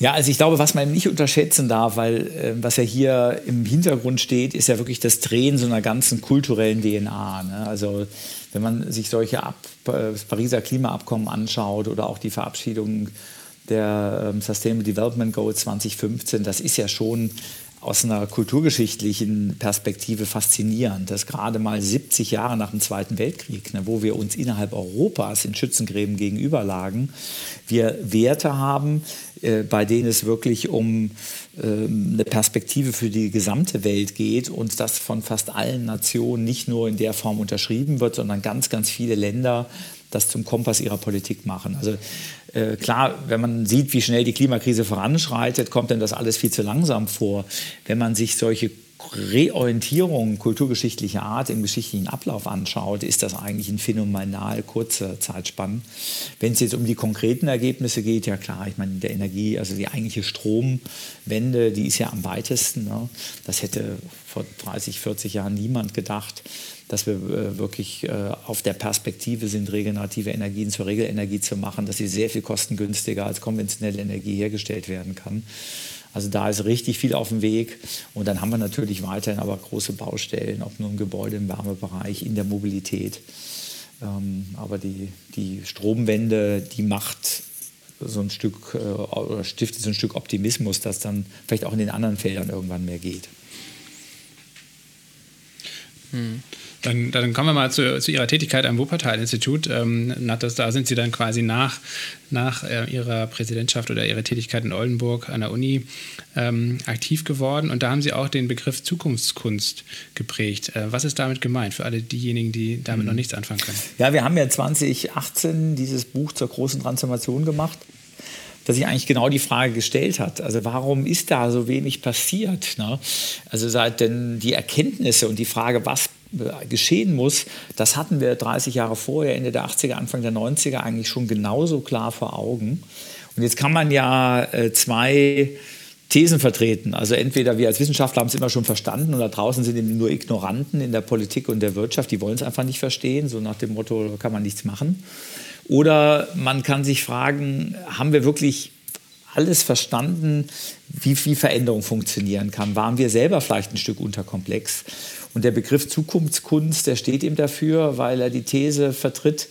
Ja, also ich glaube, was man nicht unterschätzen darf, weil äh, was ja hier im Hintergrund steht, ist ja wirklich das Drehen so einer ganzen kulturellen DNA. Ne? Also wenn man sich solche Ab äh, Pariser Klimaabkommen anschaut oder auch die Verabschiedung der ähm, Sustainable Development Goals 2015, das ist ja schon aus einer kulturgeschichtlichen Perspektive faszinierend, dass gerade mal 70 Jahre nach dem Zweiten Weltkrieg, ne, wo wir uns innerhalb Europas in Schützengräben gegenüberlagen, wir Werte haben, äh, bei denen es wirklich um äh, eine Perspektive für die gesamte Welt geht und das von fast allen Nationen nicht nur in der Form unterschrieben wird, sondern ganz, ganz viele Länder das zum Kompass ihrer Politik machen. Also äh, klar, wenn man sieht, wie schnell die Klimakrise voranschreitet, kommt dann das alles viel zu langsam vor. Wenn man sich solche Reorientierung kulturgeschichtlicher Art im geschichtlichen Ablauf anschaut, ist das eigentlich ein phänomenal kurzer Zeitspann. Wenn es jetzt um die konkreten Ergebnisse geht, ja klar, ich meine, der Energie, also die eigentliche Stromwende, die ist ja am weitesten. Ne? Das hätte vor 30, 40 Jahren niemand gedacht, dass wir äh, wirklich äh, auf der Perspektive sind, regenerative Energien zur Regelenergie zu machen, dass sie sehr viel kostengünstiger als konventionelle Energie hergestellt werden kann. Also da ist richtig viel auf dem Weg. Und dann haben wir natürlich weiterhin aber große Baustellen, ob nur im Gebäude, im Wärmebereich, in der Mobilität. Ähm, aber die, die Stromwende, die macht so ein Stück äh, oder stiftet so ein Stück Optimismus, dass dann vielleicht auch in den anderen Feldern irgendwann mehr geht. Hm. Dann, dann, kommen wir mal zu, zu Ihrer Tätigkeit am Wuppertal-Institut. Ähm, da sind Sie dann quasi nach, nach äh, Ihrer Präsidentschaft oder Ihrer Tätigkeit in Oldenburg an der Uni ähm, aktiv geworden. Und da haben Sie auch den Begriff Zukunftskunst geprägt. Äh, was ist damit gemeint für alle diejenigen, die damit mhm. noch nichts anfangen können? Ja, wir haben ja 2018 dieses Buch zur großen Transformation gemacht dass sich eigentlich genau die Frage gestellt hat. Also warum ist da so wenig passiert? Ne? Also seit denn die Erkenntnisse und die Frage, was geschehen muss, das hatten wir 30 Jahre vorher, Ende der 80er, Anfang der 90er eigentlich schon genauso klar vor Augen. Und jetzt kann man ja äh, zwei Thesen vertreten. Also entweder wir als Wissenschaftler haben es immer schon verstanden und da draußen sind eben nur Ignoranten in der Politik und der Wirtschaft, die wollen es einfach nicht verstehen, so nach dem Motto, kann man nichts machen. Oder man kann sich fragen, haben wir wirklich alles verstanden, wie, wie Veränderung funktionieren kann? Waren wir selber vielleicht ein Stück unterkomplex? Und der Begriff Zukunftskunst, der steht ihm dafür, weil er die These vertritt,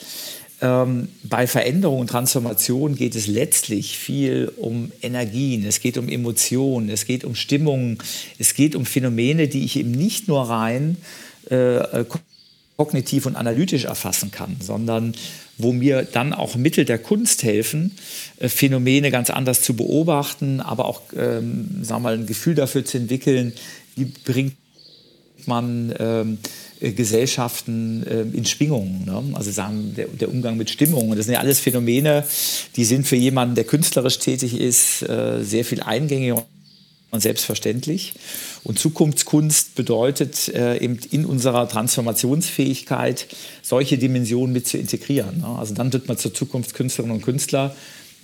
ähm, bei Veränderung und Transformation geht es letztlich viel um Energien, es geht um Emotionen, es geht um Stimmungen, es geht um Phänomene, die ich eben nicht nur rein äh, kognitiv und analytisch erfassen kann, sondern wo mir dann auch Mittel der Kunst helfen, äh, Phänomene ganz anders zu beobachten, aber auch ähm, sagen wir mal, ein Gefühl dafür zu entwickeln, wie bringt man ähm, äh, Gesellschaften äh, in Schwingungen. Ne? Also sagen, der, der, Umgang mit Stimmungen. Das sind ja alles Phänomene, die sind für jemanden, der künstlerisch tätig ist, äh, sehr viel eingängiger und selbstverständlich. Und Zukunftskunst bedeutet äh, eben in unserer Transformationsfähigkeit solche Dimensionen mit zu integrieren. Ne? Also dann wird man zur Zukunftskünstlerinnen und Künstler,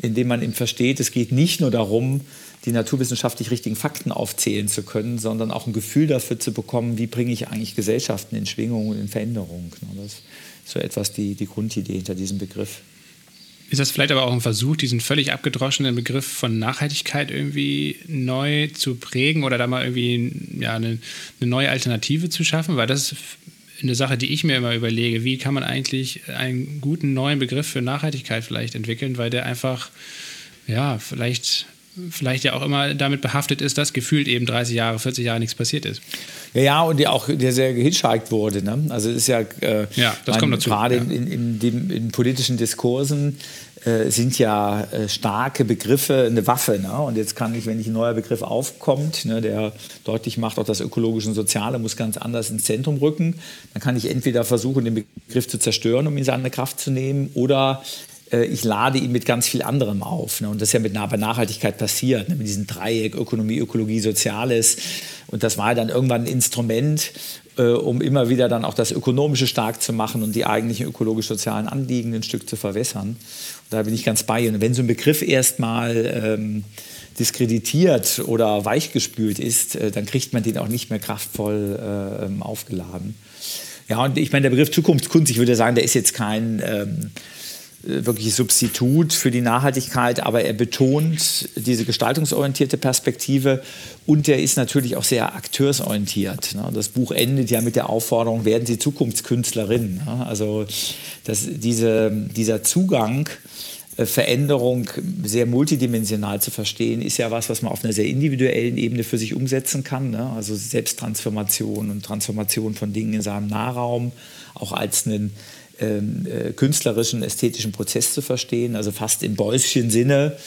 indem man eben versteht, es geht nicht nur darum, die naturwissenschaftlich richtigen Fakten aufzählen zu können, sondern auch ein Gefühl dafür zu bekommen, wie bringe ich eigentlich Gesellschaften in Schwingung und in Veränderung. Ne? Das ist so etwas die, die Grundidee hinter diesem Begriff. Ist das vielleicht aber auch ein Versuch, diesen völlig abgedroschenen Begriff von Nachhaltigkeit irgendwie neu zu prägen oder da mal irgendwie ja, eine, eine neue Alternative zu schaffen? Weil das ist eine Sache, die ich mir immer überlege. Wie kann man eigentlich einen guten neuen Begriff für Nachhaltigkeit vielleicht entwickeln, weil der einfach, ja, vielleicht vielleicht ja auch immer damit behaftet ist, dass gefühlt eben 30 Jahre, 40 Jahre nichts passiert ist. Ja, ja und der auch der sehr gehitchhiked wurde. Ne? Also es ist ja, äh, ja das kommt dazu. Gerade ja. in, in, in, in, politischen Diskursen äh, sind ja äh, starke Begriffe eine Waffe. Ne? Und jetzt kann ich, wenn ich ein neuer Begriff aufkommt, ne, der deutlich macht, auch das ökologische und soziale muss ganz anders ins Zentrum rücken, dann kann ich entweder versuchen, den Begriff zu zerstören, um ihn seine Kraft zu nehmen, oder ich lade ihn mit ganz viel anderem auf. Ne? Und das ist ja mit bei Nachhaltigkeit passiert, ne? mit diesem Dreieck Ökonomie, Ökologie, Soziales. Und das war dann irgendwann ein Instrument, äh, um immer wieder dann auch das Ökonomische stark zu machen und die eigentlichen ökologisch-sozialen Anliegen ein Stück zu verwässern. Und da bin ich ganz bei Ihnen. Wenn so ein Begriff erstmal ähm, diskreditiert oder weichgespült ist, äh, dann kriegt man den auch nicht mehr kraftvoll äh, aufgeladen. Ja, und ich meine, der Begriff Zukunftskunst, ich würde sagen, der ist jetzt kein ähm, äh, wirklich Substitut für die Nachhaltigkeit, aber er betont diese gestaltungsorientierte Perspektive und er ist natürlich auch sehr akteursorientiert. Ne? Das Buch endet ja mit der Aufforderung, werden Sie Zukunftskünstlerin. Ne? Also dass diese, dieser Zugang, äh, Veränderung sehr multidimensional zu verstehen, ist ja was, was man auf einer sehr individuellen Ebene für sich umsetzen kann. Ne? Also Selbsttransformation und Transformation von Dingen in seinem Nahraum, auch als einen äh, künstlerischen, ästhetischen Prozess zu verstehen, also fast im Beuschen Sinne.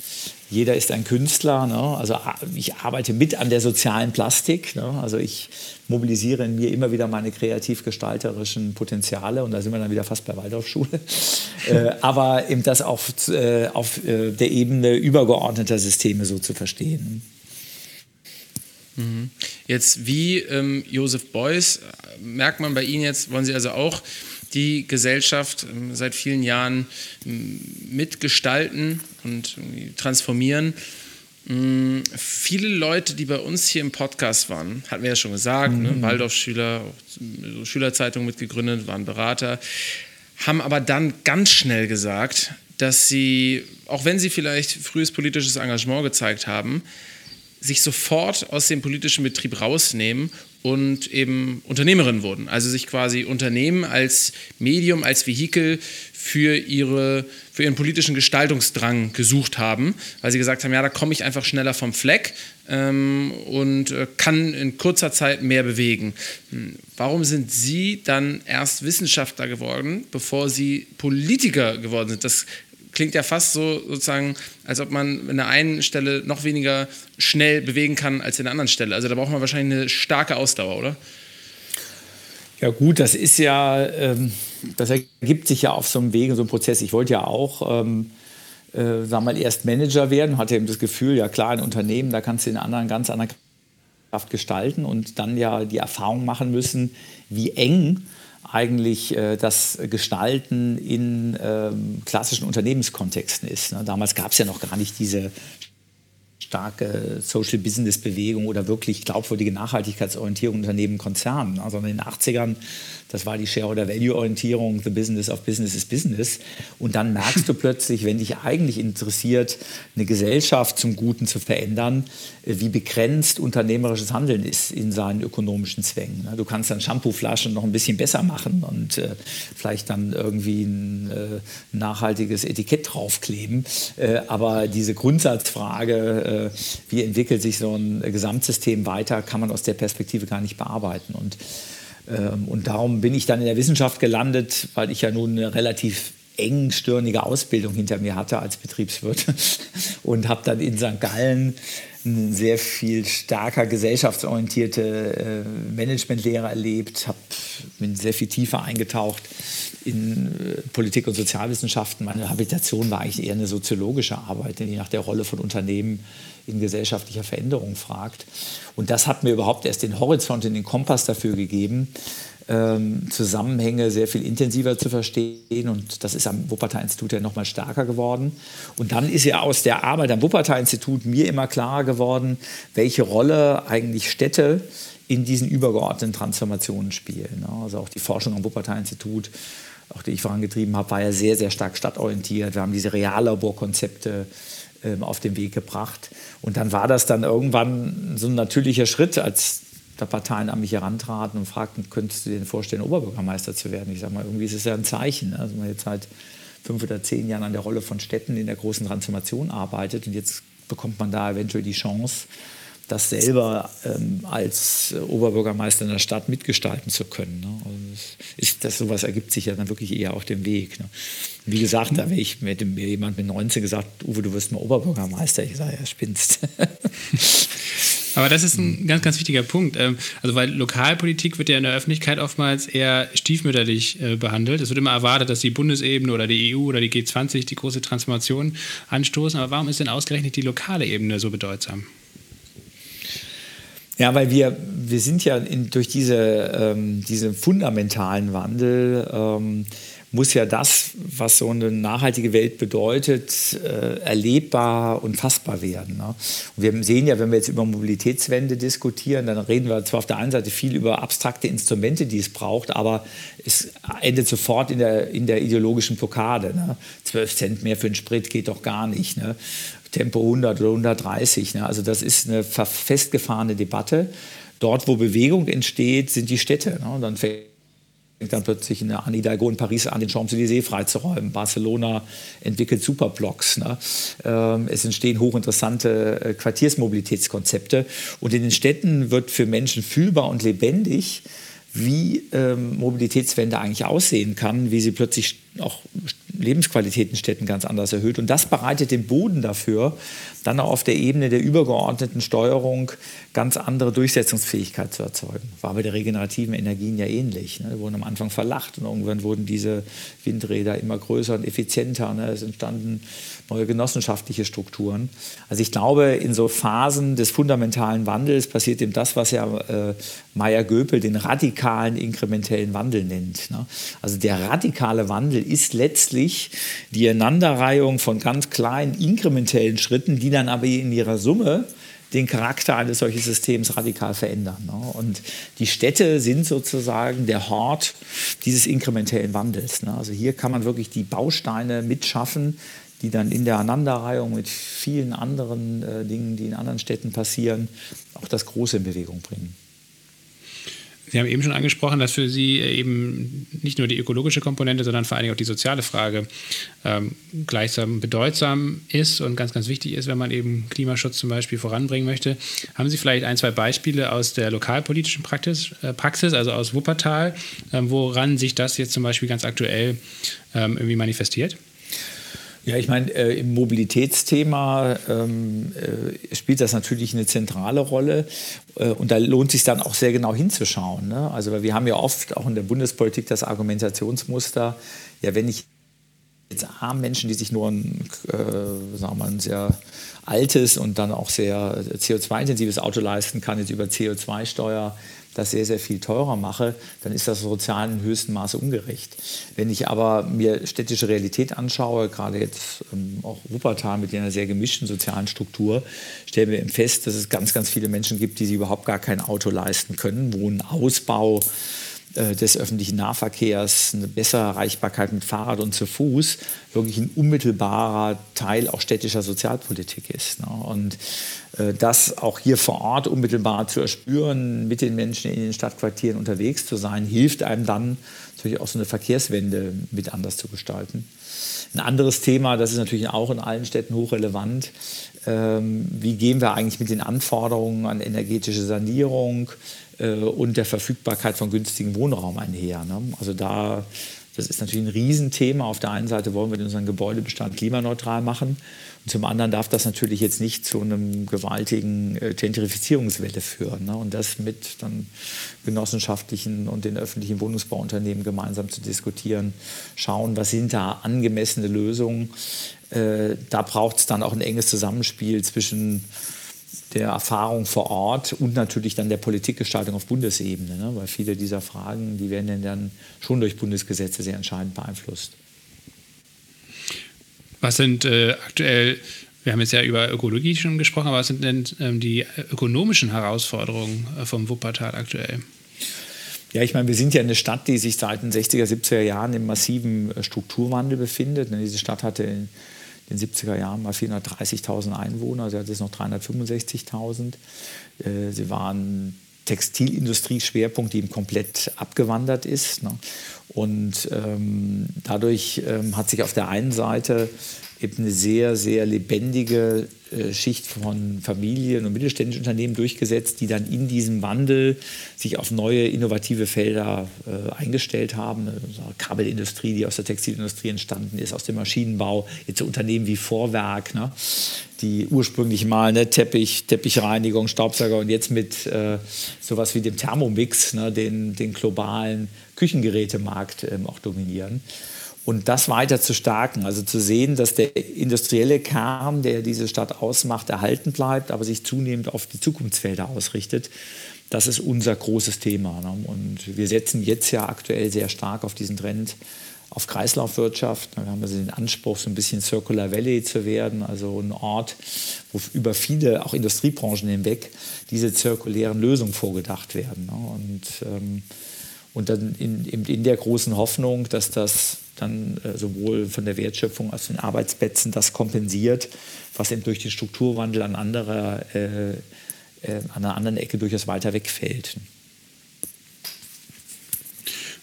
Jeder ist ein Künstler. Ne? Also ich arbeite mit an der sozialen Plastik. Ne? Also ich mobilisiere in mir immer wieder meine kreativ-gestalterischen Potenziale und da sind wir dann wieder fast bei Waldorfschule. äh, aber eben das auf, äh, auf äh, der Ebene übergeordneter Systeme so zu verstehen. Mhm. Jetzt wie ähm, Josef Beuys merkt man bei Ihnen jetzt, wollen Sie also auch die Gesellschaft ähm, seit vielen Jahren ähm, mitgestalten und transformieren. Mm, viele Leute, die bei uns hier im Podcast waren, hatten wir ja schon gesagt, ne, mhm. ne, Waldorfschüler, so Schülerzeitung mitgegründet, waren Berater, haben aber dann ganz schnell gesagt, dass sie, auch wenn sie vielleicht frühes politisches Engagement gezeigt haben, sich sofort aus dem politischen Betrieb rausnehmen und eben Unternehmerin wurden. Also sich quasi Unternehmen als Medium, als Vehikel für, ihre, für ihren politischen Gestaltungsdrang gesucht haben, weil sie gesagt haben, ja, da komme ich einfach schneller vom Fleck ähm, und äh, kann in kurzer Zeit mehr bewegen. Hm, warum sind Sie dann erst Wissenschaftler geworden, bevor Sie Politiker geworden sind? Das klingt ja fast so sozusagen, als ob man an der einen Stelle noch weniger schnell bewegen kann als in der anderen Stelle. Also da braucht man wahrscheinlich eine starke Ausdauer, oder? Ja gut, das ist ja, ähm, das ergibt sich ja auf so einem Weg, so einem Prozess. Ich wollte ja auch, ähm, äh, sagen mal, erst Manager werden, hatte eben das Gefühl, ja klar, ein Unternehmen, da kannst du in anderen ganz Kraft gestalten und dann ja die Erfahrung machen müssen, wie eng eigentlich äh, das Gestalten in ähm, klassischen Unternehmenskontexten ist. Ne? Damals gab es ja noch gar nicht diese starke Social Business Bewegung oder wirklich glaubwürdige Nachhaltigkeitsorientierung Unternehmen, Konzernen. Also in den 80ern, das war die Shareholder Value Orientierung, the business of business is business. Und dann merkst du plötzlich, wenn dich eigentlich interessiert, eine Gesellschaft zum Guten zu verändern, äh, wie begrenzt unternehmerisches Handeln ist in seinen ökonomischen Zwängen. Du kannst dann Shampooflaschen noch ein bisschen besser machen und äh, vielleicht dann irgendwie ein äh, nachhaltiges Etikett draufkleben. aber diese Grundsatzfrage, äh, wie entwickelt sich so ein Gesamtsystem weiter, kann man aus der Perspektive gar nicht bearbeiten. Und, ähm, und darum bin ich dann in der Wissenschaft gelandet, weil ich ja nun eine relativ engstirnige Ausbildung hinter mir hatte als Betriebswirt und habe dann in St. Gallen eine sehr viel stärker gesellschaftsorientierte äh, Managementlehre erlebt, habe bin sehr viel tiefer eingetaucht in äh, Politik und Sozialwissenschaften. Meine Habilitation war eigentlich eher eine soziologische Arbeit, die nach der Rolle von Unternehmen in gesellschaftlicher Veränderung fragt. Und das hat mir überhaupt erst den Horizont und den Kompass dafür gegeben, ähm, Zusammenhänge sehr viel intensiver zu verstehen. Und das ist am Wuppertal-Institut ja noch mal stärker geworden. Und dann ist ja aus der Arbeit am Wuppertal-Institut mir immer klarer geworden, welche Rolle eigentlich Städte in diesen übergeordneten Transformationen spielen. Also auch die Forschung am Wuppertal-Institut auch die ich vorangetrieben habe, war ja sehr, sehr stark stadtorientiert. Wir haben diese Reallaborkonzepte ähm, auf den Weg gebracht. Und dann war das dann irgendwann so ein natürlicher Schritt, als da Parteien an mich herantraten und fragten, könntest du dir vorstellen, Oberbürgermeister zu werden? Ich sage mal, irgendwie ist es ja ein Zeichen. Also man jetzt seit fünf oder zehn Jahren an der Rolle von Städten in der großen Transformation arbeitet und jetzt bekommt man da eventuell die Chance, das selber ähm, als Oberbürgermeister in der Stadt mitgestalten zu können. Ne? Also ist das sowas ergibt sich ja dann wirklich eher auf dem Weg. Ne? Wie gesagt, da wäre ich mit dem, jemand mit 19 gesagt, Uwe, du wirst mal Oberbürgermeister. Ich sage, ja, spinnst. Aber das ist ein ganz, ganz wichtiger Punkt. Ähm, also, weil Lokalpolitik wird ja in der Öffentlichkeit oftmals eher stiefmütterlich äh, behandelt. Es wird immer erwartet, dass die Bundesebene oder die EU oder die G20 die große Transformation anstoßen. Aber warum ist denn ausgerechnet die lokale Ebene so bedeutsam? Ja, weil wir, wir sind ja in, durch diese, ähm, diesen fundamentalen Wandel, ähm, muss ja das, was so eine nachhaltige Welt bedeutet, äh, erlebbar und fassbar werden. Ne? Und wir sehen ja, wenn wir jetzt über Mobilitätswende diskutieren, dann reden wir zwar auf der einen Seite viel über abstrakte Instrumente, die es braucht, aber es endet sofort in der, in der ideologischen Blockade. Ne? 12 Cent mehr für den Sprit geht doch gar nicht. Ne? Tempo 100 oder 130. Ne? Also das ist eine festgefahrene Debatte. Dort, wo Bewegung entsteht, sind die Städte. Ne? Dann fängt dann plötzlich eine Anne Hidalgo in Paris an, den Champs-Élysées freizuräumen. Barcelona entwickelt Superblocks. Ne? Ähm, es entstehen hochinteressante äh, Quartiersmobilitätskonzepte. Und in den Städten wird für Menschen fühlbar und lebendig, wie ähm, Mobilitätswende eigentlich aussehen kann, wie sie plötzlich auch Lebensqualität in Städten ganz anders erhöht. Und das bereitet den Boden dafür, dann auch auf der Ebene der übergeordneten Steuerung ganz andere Durchsetzungsfähigkeit zu erzeugen. War bei der regenerativen Energien ja ähnlich. Ne? Die wurden am Anfang verlacht und irgendwann wurden diese Windräder immer größer und effizienter. Ne? Es entstanden neue genossenschaftliche Strukturen. Also ich glaube, in so Phasen des fundamentalen Wandels passiert eben das, was ja äh, Meyer Göpel den radikalen inkrementellen Wandel nennt. Ne? Also der radikale Wandel ist letztlich die Aneinanderreihung von ganz kleinen inkrementellen Schritten, die dann aber in ihrer Summe den Charakter eines solchen Systems radikal verändern. Ne? Und die Städte sind sozusagen der Hort dieses inkrementellen Wandels. Ne? Also hier kann man wirklich die Bausteine mitschaffen, die dann in der Aneinanderreihung mit vielen anderen äh, Dingen, die in anderen Städten passieren, auch das Große in Bewegung bringen. Sie haben eben schon angesprochen, dass für Sie eben nicht nur die ökologische Komponente, sondern vor allen Dingen auch die soziale Frage ähm, gleichsam bedeutsam ist und ganz, ganz wichtig ist, wenn man eben Klimaschutz zum Beispiel voranbringen möchte. Haben Sie vielleicht ein, zwei Beispiele aus der lokalpolitischen Praxis, äh, Praxis also aus Wuppertal, äh, woran sich das jetzt zum Beispiel ganz aktuell ähm, irgendwie manifestiert? Ja, ich meine, äh, im Mobilitätsthema ähm, äh, spielt das natürlich eine zentrale Rolle. Äh, und da lohnt sich dann auch sehr genau hinzuschauen. Ne? Also, weil wir haben ja oft auch in der Bundespolitik das Argumentationsmuster, ja, wenn ich jetzt armen Menschen, die sich nur ein, äh, sagen wir mal, ein sehr altes und dann auch sehr CO2-intensives Auto leisten kann, jetzt über CO2-Steuer das sehr, sehr viel teurer mache, dann ist das sozial in höchstem Maße ungerecht. Wenn ich aber mir städtische Realität anschaue, gerade jetzt ähm, auch Wuppertal mit einer sehr gemischten sozialen Struktur, stellen wir fest, dass es ganz, ganz viele Menschen gibt, die sich überhaupt gar kein Auto leisten können, wo ein Ausbau äh, des öffentlichen Nahverkehrs, eine bessere Erreichbarkeit mit Fahrrad und zu Fuß wirklich ein unmittelbarer Teil auch städtischer Sozialpolitik ist. Ne? Und äh, das auch hier vor Ort unmittelbar zu erspüren, mit den Menschen in den Stadtquartieren unterwegs zu sein, hilft einem dann natürlich auch so eine Verkehrswende mit anders zu gestalten. Ein anderes Thema, das ist natürlich auch in allen Städten hochrelevant, ähm, wie gehen wir eigentlich mit den Anforderungen an energetische Sanierung, und der Verfügbarkeit von günstigem Wohnraum einher. Ne? Also da, das ist natürlich ein Riesenthema. Auf der einen Seite wollen wir unseren Gebäudebestand klimaneutral machen und zum anderen darf das natürlich jetzt nicht zu einem gewaltigen äh, Gentrifizierungswelle führen. Ne? Und das mit dann genossenschaftlichen und den öffentlichen Wohnungsbauunternehmen gemeinsam zu diskutieren, schauen, was sind da angemessene Lösungen. Äh, da braucht es dann auch ein enges Zusammenspiel zwischen der Erfahrung vor Ort und natürlich dann der Politikgestaltung auf Bundesebene, ne? weil viele dieser Fragen, die werden dann schon durch Bundesgesetze sehr entscheidend beeinflusst. Was sind äh, aktuell, wir haben jetzt ja über Ökologie schon gesprochen, aber was sind denn ähm, die ökonomischen Herausforderungen äh, vom Wuppertal aktuell? Ja, ich meine, wir sind ja eine Stadt, die sich seit den 60er, 70er Jahren im massiven äh, Strukturwandel befindet. Diese Stadt hatte in den 70er Jahren mal 430.000 Einwohner, sie hat jetzt noch 365.000. Äh, sie waren Textilindustrie-Schwerpunkt, die eben komplett abgewandert ist. Ne? Und ähm, dadurch ähm, hat sich auf der einen Seite eben eine sehr, sehr lebendige äh, Schicht von Familien und mittelständischen Unternehmen durchgesetzt, die dann in diesem Wandel sich auf neue innovative Felder äh, eingestellt haben. Also Kabelindustrie, die aus der Textilindustrie entstanden ist, aus dem Maschinenbau, jetzt so Unternehmen wie Vorwerk, ne, die ursprünglich mal ne, Teppich, Teppichreinigung, Staubsauger und jetzt mit äh, sowas wie dem Thermomix, ne, den, den globalen Küchengerätemarkt ähm, auch dominieren und das weiter zu stärken. Also zu sehen, dass der industrielle Kern, der diese Stadt ausmacht, erhalten bleibt, aber sich zunehmend auf die Zukunftsfelder ausrichtet. Das ist unser großes Thema. Ne? Und wir setzen jetzt ja aktuell sehr stark auf diesen Trend auf Kreislaufwirtschaft. Da haben wir den Anspruch, so ein bisschen Circular Valley zu werden, also ein Ort, wo über viele, auch Industriebranchen hinweg, diese zirkulären Lösungen vorgedacht werden. Ne? Und, ähm, und dann in, in der großen Hoffnung, dass das dann äh, sowohl von der Wertschöpfung als auch den Arbeitsplätzen das kompensiert, was eben durch den Strukturwandel an, anderer, äh, äh, an einer anderen Ecke durchaus weiter wegfällt.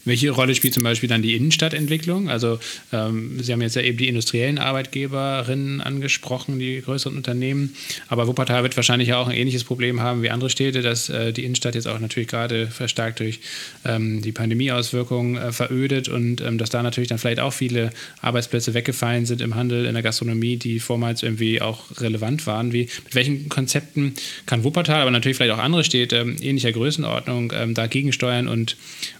Welche Rolle spielt zum Beispiel dann die Innenstadtentwicklung? Also ähm, Sie haben jetzt ja eben die industriellen Arbeitgeberinnen angesprochen, die größeren Unternehmen. Aber Wuppertal wird wahrscheinlich auch ein ähnliches Problem haben wie andere Städte, dass äh, die Innenstadt jetzt auch natürlich gerade verstärkt durch ähm, die Pandemieauswirkungen äh, verödet und ähm, dass da natürlich dann vielleicht auch viele Arbeitsplätze weggefallen sind im Handel, in der Gastronomie, die vormals irgendwie auch relevant waren. Wie, mit welchen Konzepten kann Wuppertal, aber natürlich vielleicht auch andere Städte ähm, ähnlicher Größenordnung ähm, dagegen steuern und,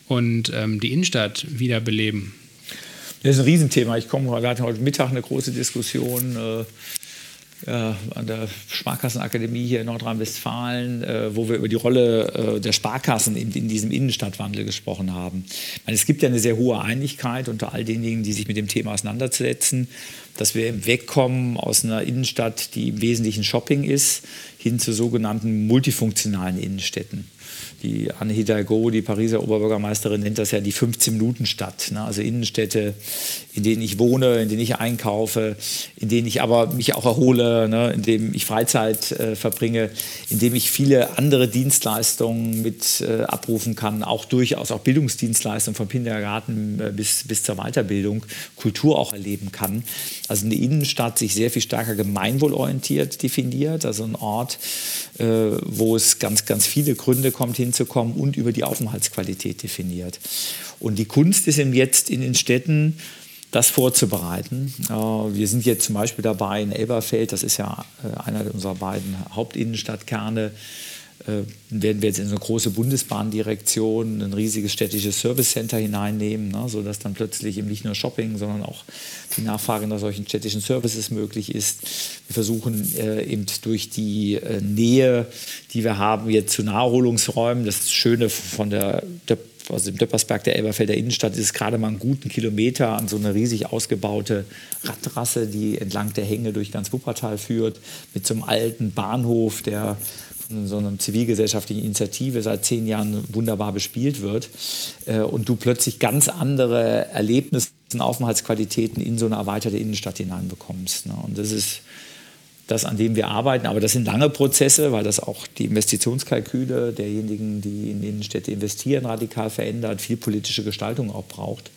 und ähm, die Innenstadt wiederbeleben? Das ist ein Riesenthema. Ich komme gerade heute Mittag eine große Diskussion äh, äh, an der Sparkassenakademie hier in Nordrhein-Westfalen, äh, wo wir über die Rolle äh, der Sparkassen in, diesem Innenstadtwandel gesprochen haben. Meine, es gibt ja eine sehr hohe Einigkeit unter all denjenigen, die sich mit dem Thema auseinandersetzen, dass wir wegkommen aus einer Innenstadt, die im Wesentlichen Shopping ist, hin zu sogenannten multifunktionalen Innenstädten die Anne Hidalgo, die Pariser Oberbürgermeisterin, nennt das ja die 15-Minuten-Stadt. Ne? Also Innenstädte, in denen ich wohne, in denen ich einkaufe, in denen ich aber mich auch erhole, ne? in denen ich Freizeit äh, verbringe, in denen ich viele andere Dienstleistungen mit äh, abrufen kann, auch durchaus auch Bildungsdienstleistungen vom Kindergarten äh, bis, bis zur Weiterbildung, Kultur auch erleben kann. Also eine Innenstadt sich sehr viel stärker gemeinwohlorientiert definiert, also ein Ort, äh, wo es ganz, ganz viele Gründe kommt, hinzukommen und über die Aufenthaltsqualität definiert. Und die Kunst ist eben jetzt in den Städten, das vorzubereiten. Wir sind jetzt zum Beispiel dabei in Elberfeld, das ist ja äh, einer unserer beiden Hauptinnenstadtkerne, werden wir jetzt in so eine große Bundesbahndirektion ein riesiges städtisches Service Center hineinnehmen, ne, sodass dann plötzlich eben nicht nur Shopping, sondern auch die Nachfrage nach solchen städtischen Services möglich ist. Wir versuchen äh, eben durch die äh, Nähe, die wir haben, jetzt zu Naherholungsräumen, das Schöne von der, der also im Döppersberg der Elberfelder Innenstadt ist es gerade mal einen guten Kilometer an so eine riesig ausgebaute Radtrasse, die entlang der Hänge durch ganz Wuppertal führt, mit so einem alten Bahnhof, der so einer zivilgesellschaftlichen Initiative seit zehn Jahren wunderbar bespielt wird äh, und du plötzlich ganz andere Erlebnisse und Aufenthaltsqualitäten in so eine erweiterte Innenstadt hineinbekommst. Ne? Und das ist das, an dem wir arbeiten. Aber das sind lange Prozesse, weil das auch die Investitionskalküle derjenigen, die in Innenstädte investieren, radikal verändert, viel politische Gestaltung auch braucht.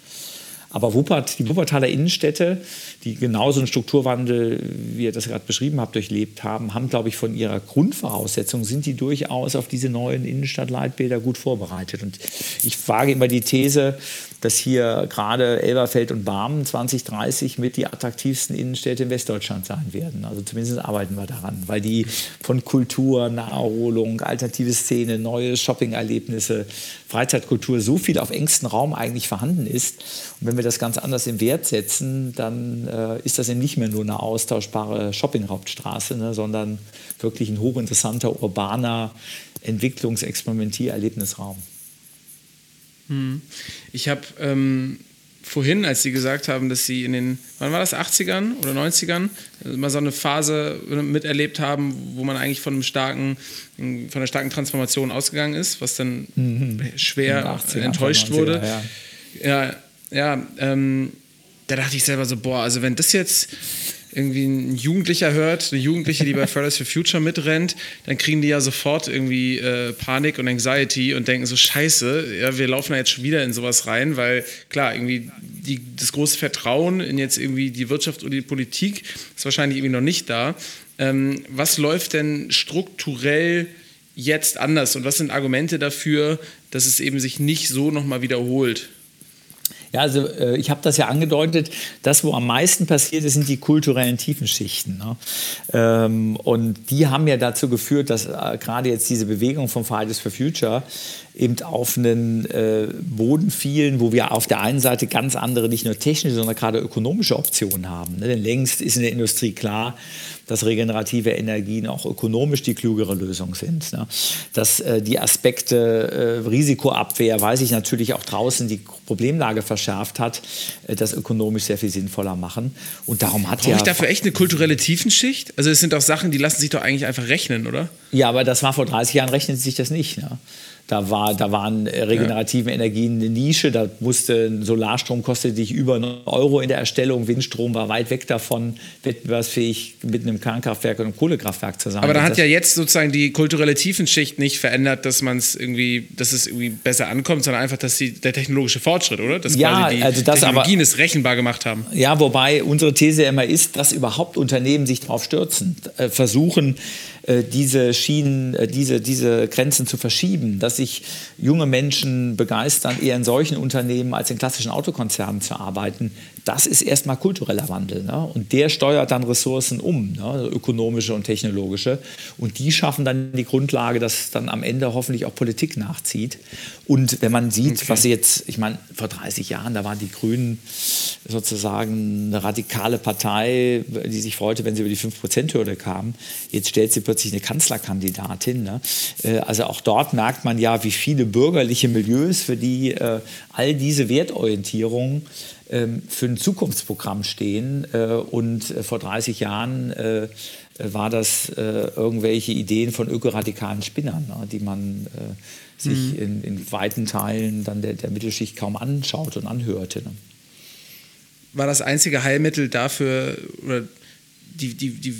Aber Wuppert, die Wuppertaler Innenstädte, die genauso einen Strukturwandel, wie ihr das gerade beschrieben habt, durchlebt haben, haben, glaube ich, von ihrer Grundvoraussetzung, sind die durchaus auf diese neuen Innenstadtleitbilder gut vorbereitet. Und ich wage immer die These, dass hier gerade Elberfeld und Barmen 2030 mit die attraktivsten Innenstädte in Westdeutschland sein werden. Also zumindest arbeiten wir daran, weil die von Kultur, Naherholung, alternative Szene, neue Shopping-Erlebnisse, Freizeitkultur so viel auf engstem Raum eigentlich vorhanden ist. Und wenn wir das ganz anders im Wert setzen, dann äh, ist das eben nicht mehr nur eine austauschbare Shopping-Hauptstraße, ne, sondern wirklich ein hochinteressanter, urbaner Entwicklungs-Experimentier-Erlebnisraum. Hm. Ich habe ähm, vorhin, als Sie gesagt haben, dass Sie in den, wann war das, 80ern oder 90ern, mal so eine Phase miterlebt haben, wo man eigentlich von einem starken, von einer starken Transformation ausgegangen ist, was dann mhm. schwer enttäuscht wurde. Ja, ja, ja ähm, da dachte ich selber so, boah, also wenn das jetzt irgendwie ein Jugendlicher hört, eine Jugendliche, die bei Fridays for Future mitrennt, dann kriegen die ja sofort irgendwie äh, Panik und Anxiety und denken so, scheiße, ja, wir laufen da jetzt schon wieder in sowas rein, weil klar, irgendwie die, das große Vertrauen in jetzt irgendwie die Wirtschaft und die Politik ist wahrscheinlich irgendwie noch nicht da. Ähm, was läuft denn strukturell jetzt anders und was sind Argumente dafür, dass es eben sich nicht so nochmal wiederholt? Ja, also äh, ich habe das ja angedeutet, das, wo am meisten passiert ist, sind die kulturellen Tiefenschichten. Ne? Ähm, und die haben ja dazu geführt, dass äh, gerade jetzt diese Bewegung von Fridays for Future eben auf einen äh, Boden fielen, wo wir auf der einen Seite ganz andere, nicht nur technische, sondern gerade ökonomische Optionen haben. Ne? Denn längst ist in der Industrie klar, dass regenerative Energien auch ökonomisch die klügere Lösung sind. Ne? Dass äh, die Aspekte äh, Risikoabwehr, weiß ich natürlich auch draußen die Problemlage verschärft hat, äh, das ökonomisch sehr viel sinnvoller machen. Und darum hat Brauche ja. ich dafür echt eine kulturelle Tiefenschicht? Also es sind doch Sachen, die lassen sich doch eigentlich einfach rechnen, oder? Ja, aber das war vor 30 Jahren, rechnet sich das nicht. Ne? Da, war, da waren regenerative ja. Energien eine Nische. Da musste Solarstrom kostete dich über einen Euro in der Erstellung. Windstrom war weit weg davon, wettbewerbsfähig mit einem Kernkraftwerk und einem Kohlekraftwerk zusammen. Aber da hat ja jetzt sozusagen die kulturelle Tiefenschicht nicht verändert, dass man es irgendwie, dass es irgendwie besser ankommt, sondern einfach, dass die, der technologische Fortschritt, oder? Dass ja, quasi die also das Technologien aber, es rechenbar gemacht haben. Ja, wobei unsere These immer ist, dass überhaupt Unternehmen sich darauf stürzen, äh, versuchen, äh, diese Schienen, äh, diese, diese Grenzen zu verschieben, dass sich junge Menschen begeistern, eher in solchen Unternehmen als in klassischen Autokonzernen zu arbeiten, das ist erstmal kultureller Wandel. Ne? Und der steuert dann Ressourcen um, ne? ökonomische und technologische. Und die schaffen dann die Grundlage, dass dann am Ende hoffentlich auch Politik nachzieht. Und wenn man sieht, okay. was jetzt, ich meine, vor 30 Jahren, da waren die Grünen sozusagen eine radikale Partei, die sich freute, wenn sie über die 5%-Hürde kamen. Jetzt stellt sie plötzlich eine Kanzlerkandidatin. Ne? Äh, also auch dort merkt man ja, wie viele bürgerliche Milieus, für die äh, all diese Wertorientierung ähm, für ein Zukunftsprogramm stehen. Äh, und äh, vor 30 Jahren äh, war das irgendwelche Ideen von ökoradikalen Spinnern, ne, die man sich mhm. in, in, weiten Teilen dann der, der, Mittelschicht kaum anschaut und anhörte. Ne. War das einzige Heilmittel dafür oder die, die, die,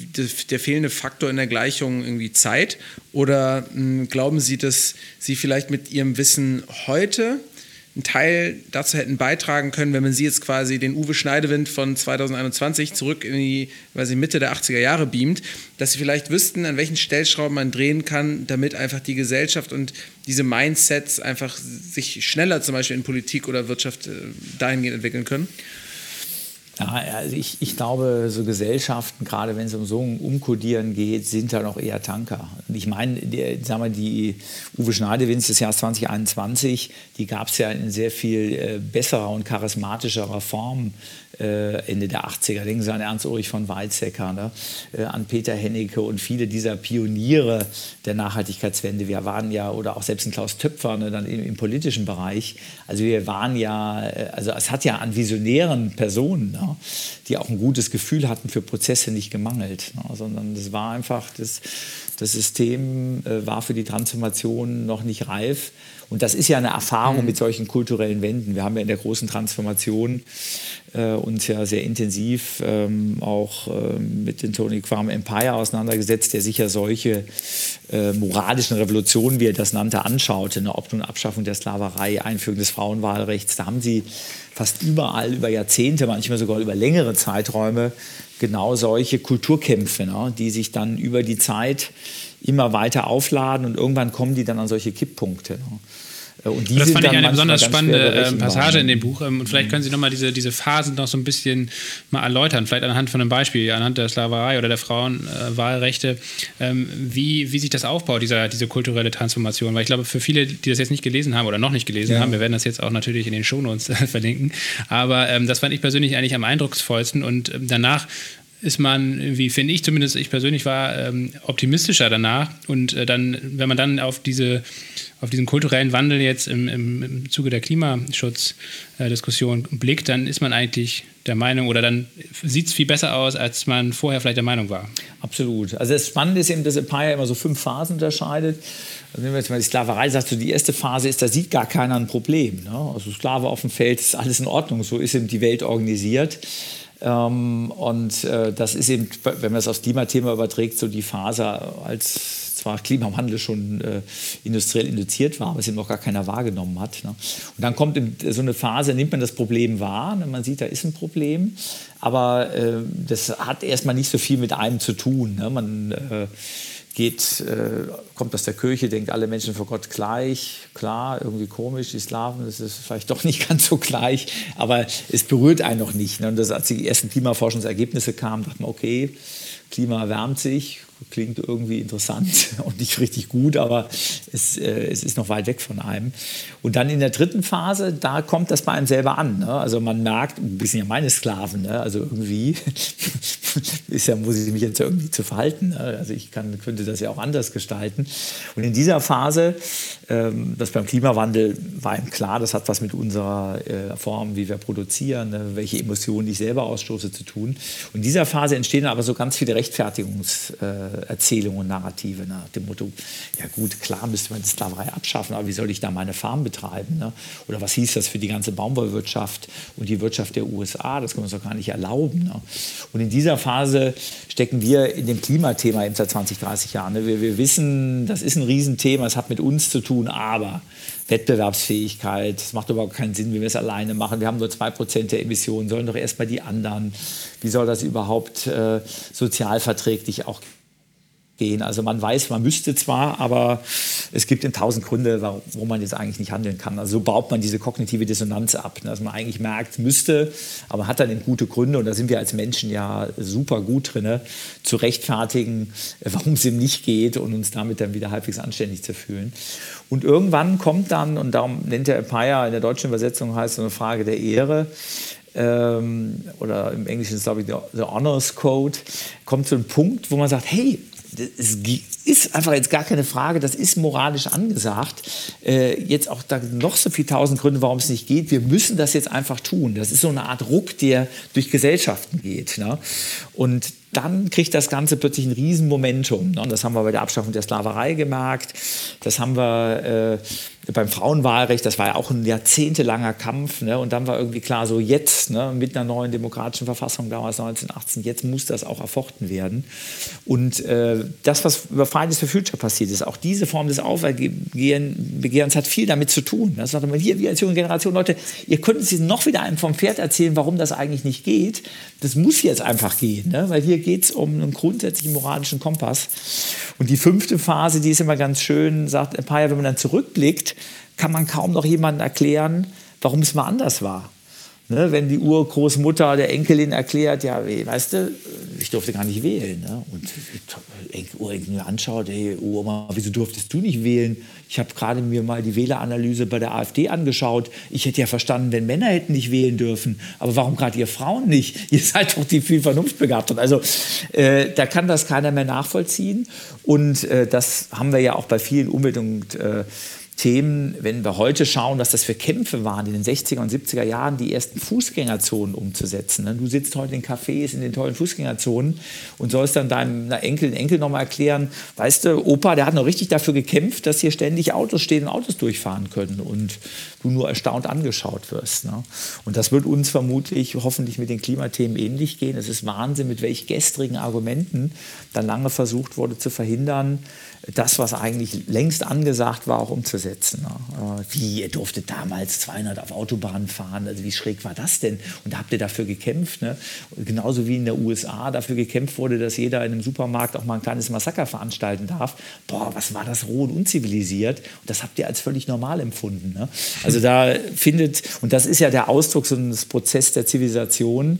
der fehlende Faktor in der Gleichung irgendwie Zeit? Oder mh, hm, glauben Sie, dass Sie vielleicht mit Ihrem Wissen heute einen Teil dazu hätten beitragen können, wenn man sie jetzt quasi den Uwe Schneidewind von 2021 zurück in die weiß ich, Mitte der 80er Jahre beamt, dass sie vielleicht wüssten, an welchen Stellschrauben man drehen kann, damit einfach die Gesellschaft und diese Mindsets einfach sich schneller zum Beispiel in Politik oder Wirtschaft äh, dahingehend entwickeln können? Ja, also ich, ich glaube, so Gesellschaften, gerade wenn es um so ein Umkodieren geht, sind da noch eher Tanker. Ich meine, die, sagen wir, die Uwe Schneidewins des Jahres 2021, die gab es ja in sehr viel äh, besserer und charismatischerer Form äh, Ende der 80er. Denken Sie an Ernst-Ulrich von Weizsäcker, ne? äh, an Peter Hennecke und viele dieser Pioniere der Nachhaltigkeitswende. Wir waren ja, oder auch selbst ein Klaus Töpfer, ne, dann im, im, politischen Bereich. Also wir waren ja, äh, also es hat ja an visionären Personen, ne, die auch ein gutes Gefühl hatten für Prozesse nicht gemangelt, ne, sondern es war einfach, das, das System äh, war für die Transformation noch nicht reif. Und das ist ja eine Erfahrung mhm. mit solchen kulturellen Wänden. Wir haben ja in der großen Transformation äh, uns ja sehr intensiv ähm, auch äh, mit dem Tony Quam Empire auseinandergesetzt, der sich ja solche äh, moralischen Revolutionen, wie er das nannte, anschaute. Ne? Ob nun Abschaffung der Sklaverei, Einführung des Frauenwahlrechts. Da haben sie fast überall über Jahrzehnte, manchmal sogar über längere Zeiträume, genau solche Kulturkämpfe, ne? die sich dann über die Zeit immer weiter aufladen und irgendwann kommen die dann an solche Kipppunkte. Ne? Äh, und das fand ich eine besonders spannende ähm, Passage in dem Buch. Ähm, und vielleicht können Sie nochmal diese, diese Phasen noch so ein bisschen mal erläutern, vielleicht anhand von einem Beispiel, anhand der Sklaverei oder der Frauenwahlrechte, ähm, wie, wie sich das aufbaut, dieser, diese kulturelle Transformation. Weil ich glaube, für viele, die das jetzt nicht gelesen haben oder noch nicht gelesen ja. haben, wir werden das jetzt auch natürlich in den Shownotes verlinken, aber ähm, das fand ich persönlich eigentlich am eindrucksvollsten und danach ist man, wie finde ich zumindest, ich persönlich war ähm, optimistischer danach. Und äh, dann, wenn man dann auf diese auf diesen kulturellen Wandel jetzt im, im, im Zuge der Klimaschutzdiskussion blickt, dann ist man eigentlich der Meinung oder dann sieht es viel besser aus, als man vorher vielleicht der Meinung war. Absolut. Also das Spannende ist eben, dass Empire immer so fünf Phasen unterscheidet. Also wenn man jetzt mal die Sklaverei sagt, so die erste Phase ist, da sieht gar keiner ein Problem. Ne? Also Sklave auf dem Feld ist alles in Ordnung, so ist eben die Welt organisiert. Ähm, und äh, das ist eben, wenn man es aufs Klimathema überträgt, so die Phase, als zwar Klimawandel schon äh, industriell induziert war, aber es eben noch gar keiner wahrgenommen hat. Ne? Und dann kommt so eine Phase, nimmt man das Problem wahr, ne? man sieht, da ist ein Problem, aber äh, das hat erstmal nicht so viel mit einem zu tun. Ne? Man äh, geht, äh, kommt aus der Kirche, denkt alle Menschen vor Gott gleich. Klar, irgendwie komisch, die Slaven, das ist vielleicht doch nicht ganz so gleich, aber es berührt einen noch nicht. Ne? Und das, als die ersten Klimaforschungsergebnisse kamen, dachte man, okay, Klima erwärmt sich, klingt irgendwie interessant und nicht richtig gut, aber es, äh, es ist noch weit weg von einem. Und dann in der dritten Phase, da kommt das bei einem selber an. Ne? Also man merkt, wir sind ja meine Sklaven, ne? also irgendwie ist ja, muss ich mich jetzt irgendwie zu verhalten. Ne? Also ich kann, könnte das ja auch anders gestalten. Und in dieser Phase, ähm, das beim Klimawandel war ihm klar, das hat was mit unserer äh, Form, wie wir produzieren, ne? welche Emotionen ich selber ausstoße, zu tun. Und in dieser Phase entstehen aber so ganz viele Rechtfertigungs äh, Erzählungen und Narrative nach dem Motto, ja gut, klar müsste man die Sklaverei abschaffen, aber wie soll ich da meine Farm betreiben? Ne? Oder was hieß das für die ganze Baumwollwirtschaft und die Wirtschaft der USA? Das können wir uns doch gar nicht erlauben. Ne? Und in dieser Phase stecken wir in dem Klimathema eben seit 20, 30 Jahren. Ne? Wir, wir wissen, das ist ein Riesenthema, es hat mit uns zu tun, aber Wettbewerbsfähigkeit, es macht überhaupt keinen Sinn, wenn wir es alleine machen. Wir haben nur 2% der Emissionen, sollen doch erst mal die anderen. Wie soll das überhaupt äh, sozialverträglich auch gehen. Also man weiß, man müsste zwar, aber es gibt in tausend Gründe, warum man jetzt eigentlich nicht handeln kann. Also so baut man diese kognitive Dissonanz ab, ne? dass man eigentlich merkt, müsste, aber hat dann eben gute Gründe und da sind wir als Menschen ja super gut drin, ne? zu rechtfertigen, warum es ihm nicht geht und uns damit dann wieder halbwegs anständig zu fühlen. Und irgendwann kommt dann, und darum nennt der Empire in der deutschen Übersetzung heißt so eine Frage der Ehre, ähm, oder im Englischen ist es glaube ich der Honors Code, kommt zu einem Punkt, wo man sagt, hey, es ist einfach jetzt gar keine Frage, das ist moralisch angesagt. Äh, jetzt auch da noch so viele tausend Gründe, warum es nicht geht. Wir müssen das jetzt einfach tun. Das ist so eine Art Ruck, der durch Gesellschaften geht. Ne? Und dann kriegt das Ganze plötzlich ein Riesenmomentum. Ne? Das haben wir bei der Abschaffung der Sklaverei gemerkt. Das haben wir äh, beim Frauenwahlrecht. Das war ja auch ein jahrzehntelanger Kampf. Ne? Und dann war irgendwie klar, so jetzt ne, mit einer neuen demokratischen Verfassung damals 1918, jetzt muss das auch erfochten werden. Und äh, das, was über Fridays for Future passiert ist, auch diese Form des Aufbegehrens hat viel damit zu tun. Das sagt man hier, wir als junge Generation, Leute, ihr könnt uns noch wieder einem vom Pferd erzählen, warum das eigentlich nicht geht. Das muss jetzt einfach gehen, ne? weil hier geht es um einen grundsätzlichen moralischen Kompass. Und die fünfte Phase, die ist immer ganz schön, sagt Empire, wenn man dann zurückblickt, kann man kaum noch jemandem erklären, warum es mal anders war. Ne, wenn die Urgroßmutter der Enkelin erklärt, ja, weißt du, ich durfte gar nicht wählen. Ne? Und Urenkel mir anschaut, hey, Oma, wieso durftest du nicht wählen? Ich habe gerade mir mal die Wähleranalyse bei der AfD angeschaut. Ich hätte ja verstanden, wenn Männer hätten nicht wählen dürfen. Aber warum gerade ihr Frauen nicht? Ihr seid doch die viel vernunftbegabten. Also äh, da kann das keiner mehr nachvollziehen. Und äh, das haben wir ja auch bei vielen Umwelt- und äh, Themen, wenn wir heute schauen, was das für Kämpfe waren, in den 60er und 70er Jahren die ersten Fußgängerzonen umzusetzen. Ne? Du sitzt heute in Cafés in den tollen Fußgängerzonen und sollst dann deinem Enkel, Enkel nochmal erklären, weißt du, Opa, der hat noch richtig dafür gekämpft, dass hier ständig Autos stehen und Autos durchfahren können und du nur erstaunt angeschaut wirst. Ne? Und das wird uns vermutlich, hoffentlich mit den Klimathemen ähnlich gehen. Es ist Wahnsinn, mit welch gestrigen Argumenten dann lange versucht wurde zu verhindern, das, was eigentlich längst angesagt war, auch umzusetzen. Ne? Wie, ihr durftet damals 200 auf Autobahnen fahren, also wie schräg war das denn? Und da habt ihr dafür gekämpft. Ne? Genauso wie in der USA dafür gekämpft wurde, dass jeder in einem Supermarkt auch mal ein kleines Massaker veranstalten darf. Boah, was war das roh und unzivilisiert? Und das habt ihr als völlig normal empfunden. Ne? Also da findet, und das ist ja der Ausdruck so eines Prozesses der Zivilisation,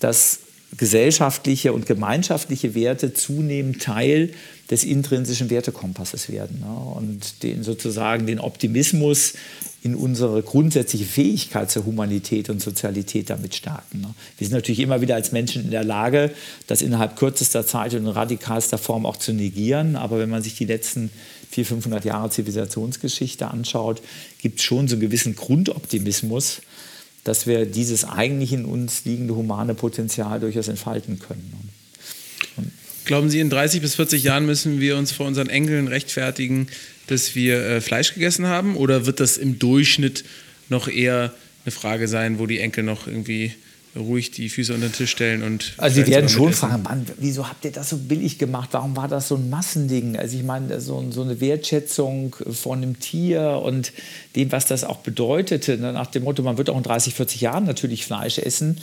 dass gesellschaftliche und gemeinschaftliche Werte zunehmend Teil des intrinsischen Wertekompasses werden ne? und den sozusagen den Optimismus in unsere grundsätzliche Fähigkeit zur Humanität und Sozialität damit stärken. Ne? Wir sind natürlich immer wieder als Menschen in der Lage, das innerhalb kürzester Zeit und in radikalster Form auch zu negieren. Aber wenn man sich die letzten 400, 500 Jahre Zivilisationsgeschichte anschaut, gibt es schon so einen gewissen Grundoptimismus, dass wir dieses eigentlich in uns liegende humane Potenzial durchaus entfalten können. Ne? Glauben Sie, in 30 bis 40 Jahren müssen wir uns vor unseren Enkeln rechtfertigen, dass wir äh, Fleisch gegessen haben? Oder wird das im Durchschnitt noch eher eine Frage sein, wo die Enkel noch irgendwie ruhig die Füße unter den Tisch stellen und. Also, die werden schon fragen, Mann, wieso habt ihr das so billig gemacht? Warum war das so ein Massending? Also, ich meine, so, so eine Wertschätzung von einem Tier und dem, was das auch bedeutete, ne? nach dem Motto, man wird auch in 30, 40 Jahren natürlich Fleisch essen,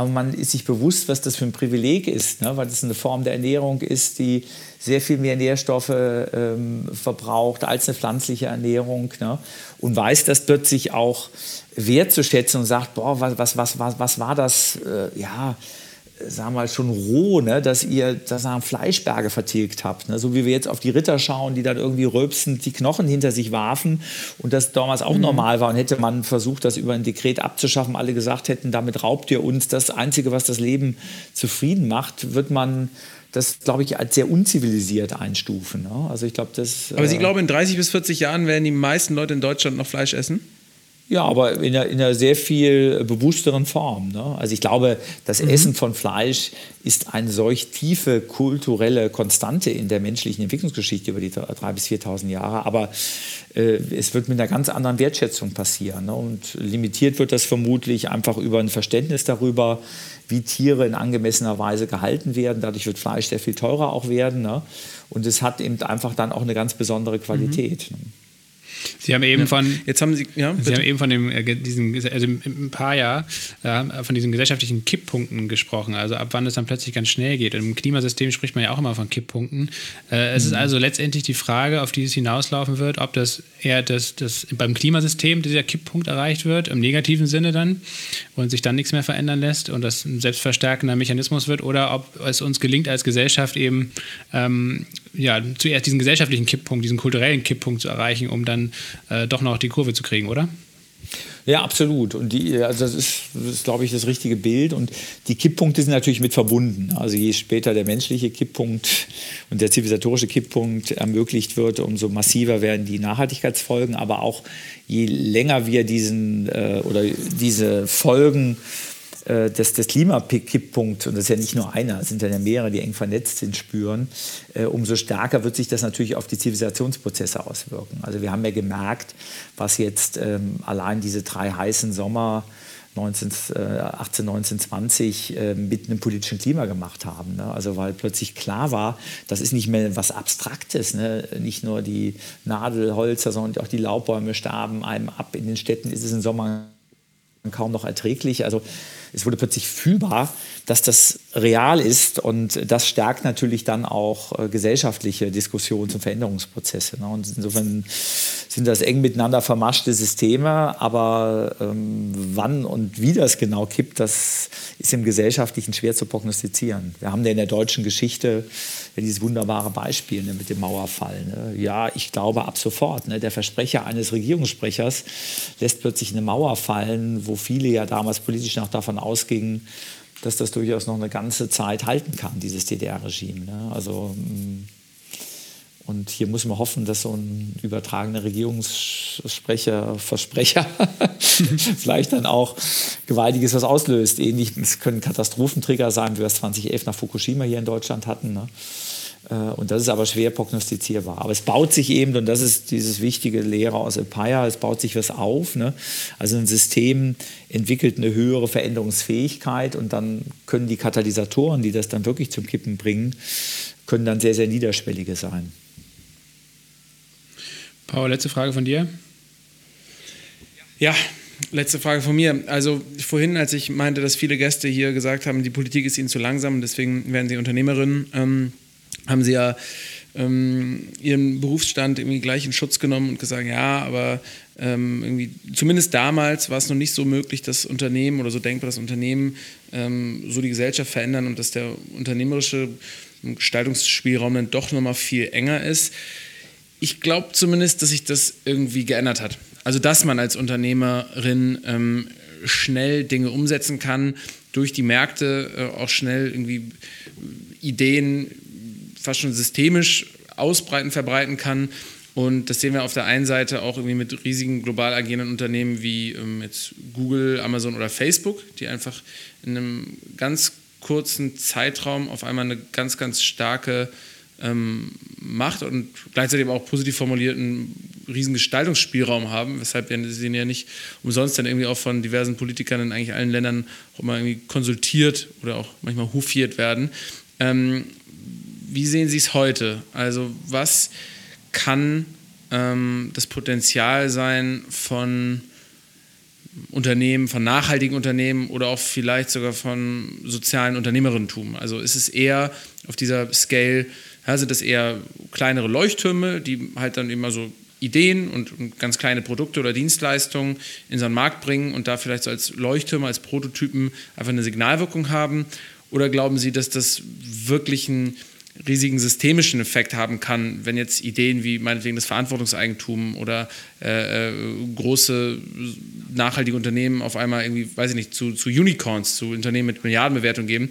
aber man ist sich bewusst, was das für ein Privileg ist, ne? weil das eine Form der Ernährung ist, die sehr viel mehr Nährstoffe ähm, verbraucht als eine pflanzliche Ernährung ne? und weiß das plötzlich auch wertzuschätzen und sagt, boah, was, was, was, was, war das, äh, ja, sagen wir mal, schon roh, ne, dass ihr das sagen, Fleischberge vertilgt habt. Ne? So wie wir jetzt auf die Ritter schauen, die dann irgendwie rülpsend die Knochen hinter sich warfen und das damals auch mhm. normal war und hätte man versucht, das über ein Dekret abzuschaffen, alle gesagt hätten, damit raubt ihr uns das Einzige, was das Leben zufrieden macht, wird man das, glaube ich, als sehr unzivilisiert einstufen. Ne? Also ich glaube, das. Aber Sie äh, glauben, in 30 bis 40 Jahren werden die meisten Leute in Deutschland noch Fleisch essen? Ja, aber in einer, in einer sehr viel bewussteren Form. Ne? Also ich glaube, das mhm. Essen von Fleisch ist eine solch tiefe kulturelle Konstante in der menschlichen Entwicklungsgeschichte über die 3.000 bis 4.000 Jahre. Aber äh, es wird mit einer ganz anderen Wertschätzung passieren. Ne? Und limitiert wird das vermutlich einfach über ein Verständnis darüber, wie Tiere in angemessener Weise gehalten werden. Dadurch wird Fleisch sehr viel teurer auch werden. Ne? Und es hat eben einfach dann auch eine ganz besondere Qualität. Mhm. Sie haben eben von jetzt haben Sie, ja, Sie haben eben von dem äh, diesen also ein paar Jahr äh, von diesen gesellschaftlichen Kipppunkten gesprochen, also ab wann es dann plötzlich ganz schnell geht. Und Im Klimasystem spricht man ja auch immer von Kipppunkten. Äh, es mhm. ist also letztendlich die Frage, auf die es hinauslaufen wird, ob das eher das, das beim Klimasystem dieser Kipppunkt erreicht wird, im negativen Sinne dann, und sich dann nichts mehr verändern lässt und das ein selbstverstärkender Mechanismus wird, oder ob es uns gelingt als Gesellschaft eben ähm, ja, zuerst diesen gesellschaftlichen Kipppunkt, diesen kulturellen Kipppunkt zu erreichen, um dann äh, doch noch die Kurve zu kriegen, oder? Ja, absolut. Und die, also das ist, ist, glaube ich, das richtige Bild. Und die Kipppunkte sind natürlich mit verbunden. Also je später der menschliche Kipppunkt und der zivilisatorische Kipppunkt ermöglicht wird, umso massiver werden die Nachhaltigkeitsfolgen. Aber auch je länger wir diesen äh, oder diese Folgen äh, des, des Klimakipppunkt, und das ist ja nicht nur einer, es sind ja mehrere, die eng vernetzt sind, spüren, äh, umso stärker wird sich das natürlich auf die Zivilisationsprozesse auswirken. Also wir haben ja gemerkt, was jetzt ähm, allein diese drei heißen Sommer 19, äh, 18, 19, 20 äh, mit einem politischen Klima gemacht haben. Ne? Also weil plötzlich klar war, das ist nicht mehr was Abstraktes. Ne? Nicht nur die Nadelholzer, sondern auch die Laubbäume starben einem ab. In den Städten ist es im Sommer kaum noch erträglich. Also es wurde plötzlich fühlbar, dass das real ist und das stärkt natürlich dann auch äh, gesellschaftliche Diskussionen und Veränderungsprozesse. Ne? Und insofern sind das eng miteinander vermaschte Systeme, aber ähm, wann und wie das genau kippt, das ist im Gesellschaftlichen schwer zu prognostizieren. Wir haben ja in der deutschen Geschichte ja dieses wunderbare Beispiel ne, mit dem Mauerfall. Ne? Ja, ich glaube ab sofort, ne, der Versprecher eines Regierungssprechers lässt plötzlich eine Mauer fallen, wo viele ja damals politisch noch davon ausgingen, dass das durchaus noch eine ganze Zeit halten kann, dieses DDR-Regime. Ne? Also, mm, und hier muss man hoffen, dass so ein übertragener Regierungssprecher, Versprecher vielleicht dann auch gewaltiges was auslöst. Ähnlich, es können Katastrophentrigger sein, wie wir es 2011 nach Fukushima hier in Deutschland hatten. Ne? Äh, und das ist aber schwer prognostizierbar. Aber es baut sich eben, und das ist dieses wichtige Lehre aus Empire, es baut sich was auf. Ne? Also ein System entwickelt eine höhere Veränderungsfähigkeit und dann können die Katalysatoren, die das dann wirklich zum Kippen bringen, können dann sehr, sehr niederschwellige sein. Paul, letzte Frage von dir. Ja, letzte Frage von mir. Also vorhin, als ich meinte, dass viele Gäste hier gesagt haben, die Politik ist ihnen zu langsam, deswegen werden sie Unternehmerinnen. Ähm, haben sie ja ähm, ihren Berufsstand irgendwie gleich in Schutz genommen und gesagt, ja, aber ähm, irgendwie, zumindest damals war es noch nicht so möglich, dass Unternehmen oder so denkbar, dass Unternehmen ähm, so die Gesellschaft verändern und dass der unternehmerische Gestaltungsspielraum dann doch nochmal viel enger ist. Ich glaube zumindest, dass sich das irgendwie geändert hat. Also, dass man als Unternehmerin ähm, schnell Dinge umsetzen kann, durch die Märkte äh, auch schnell irgendwie Ideen fast schon systemisch ausbreiten, verbreiten kann. Und das sehen wir auf der einen Seite auch irgendwie mit riesigen global agierenden Unternehmen wie ähm, jetzt Google, Amazon oder Facebook, die einfach in einem ganz kurzen Zeitraum auf einmal eine ganz, ganz starke ähm, Macht und gleichzeitig auch positiv formulierten riesen Gestaltungsspielraum haben, weshalb sie ja nicht umsonst dann irgendwie auch von diversen Politikern in eigentlich allen Ländern auch mal irgendwie konsultiert oder auch manchmal hofiert werden. Ähm, wie sehen Sie es heute? Also was kann ähm, das Potenzial sein von Unternehmen, von nachhaltigen Unternehmen oder auch vielleicht sogar von sozialen Unternehmerinnentum? Also ist es eher auf dieser Scale, ja, sind das eher kleinere Leuchttürme, die halt dann immer so Ideen und, und, ganz kleine Produkte oder Dienstleistungen in so einen Markt bringen und da vielleicht so als Leuchttürme, als Prototypen einfach eine Signalwirkung haben? Oder glauben Sie, dass das wirklich ein riesigen systemischen Effekt haben kann, wenn jetzt Ideen wie meinetwegen das Verantwortungseigentum oder äh, äh, große nachhaltige Unternehmen auf einmal irgendwie, weiß ich nicht, zu, zu Unicorns, zu Unternehmen mit Milliardenbewertung geben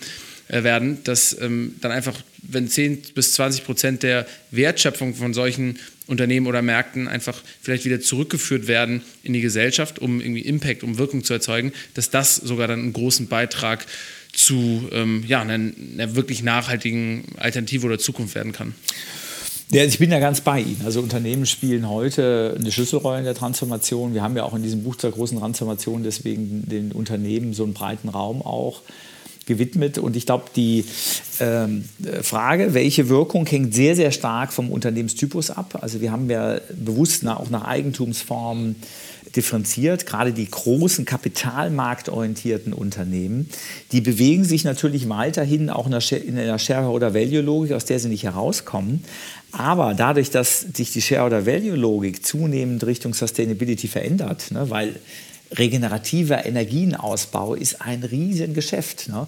werden, dass ähm, dann einfach, wenn 10 bis 20 Prozent der Wertschöpfung von solchen Unternehmen oder Märkten einfach vielleicht wieder zurückgeführt werden in die Gesellschaft, um irgendwie Impact, um Wirkung zu erzeugen, dass das sogar dann einen großen Beitrag äh, zu ähm, ja, einer, einer wirklich nachhaltigen Alternative oder Zukunft werden kann. Ja, ich bin ja ganz bei Ihnen. Also Unternehmen spielen heute eine Schlüsselrolle in der Transformation. Wir haben ja auch in diesem Buch zur großen Transformation deswegen den Unternehmen so einen breiten Raum auch gewidmet. Und ich glaube, die ähm, Frage, welche Wirkung hängt sehr, sehr stark vom Unternehmenstypus ab. Also wir haben ja bewusst nach, auch nach Eigentumsformen differenziert. Gerade die großen kapitalmarktorientierten Unternehmen, die bewegen sich natürlich weiterhin auch in einer Shareholder-Value-Logik, aus der sie nicht herauskommen. Aber dadurch, dass sich die Shareholder-Value-Logik zunehmend Richtung Sustainability verändert, ne, weil regenerativer Energienausbau ist ein Riesengeschäft. Ne?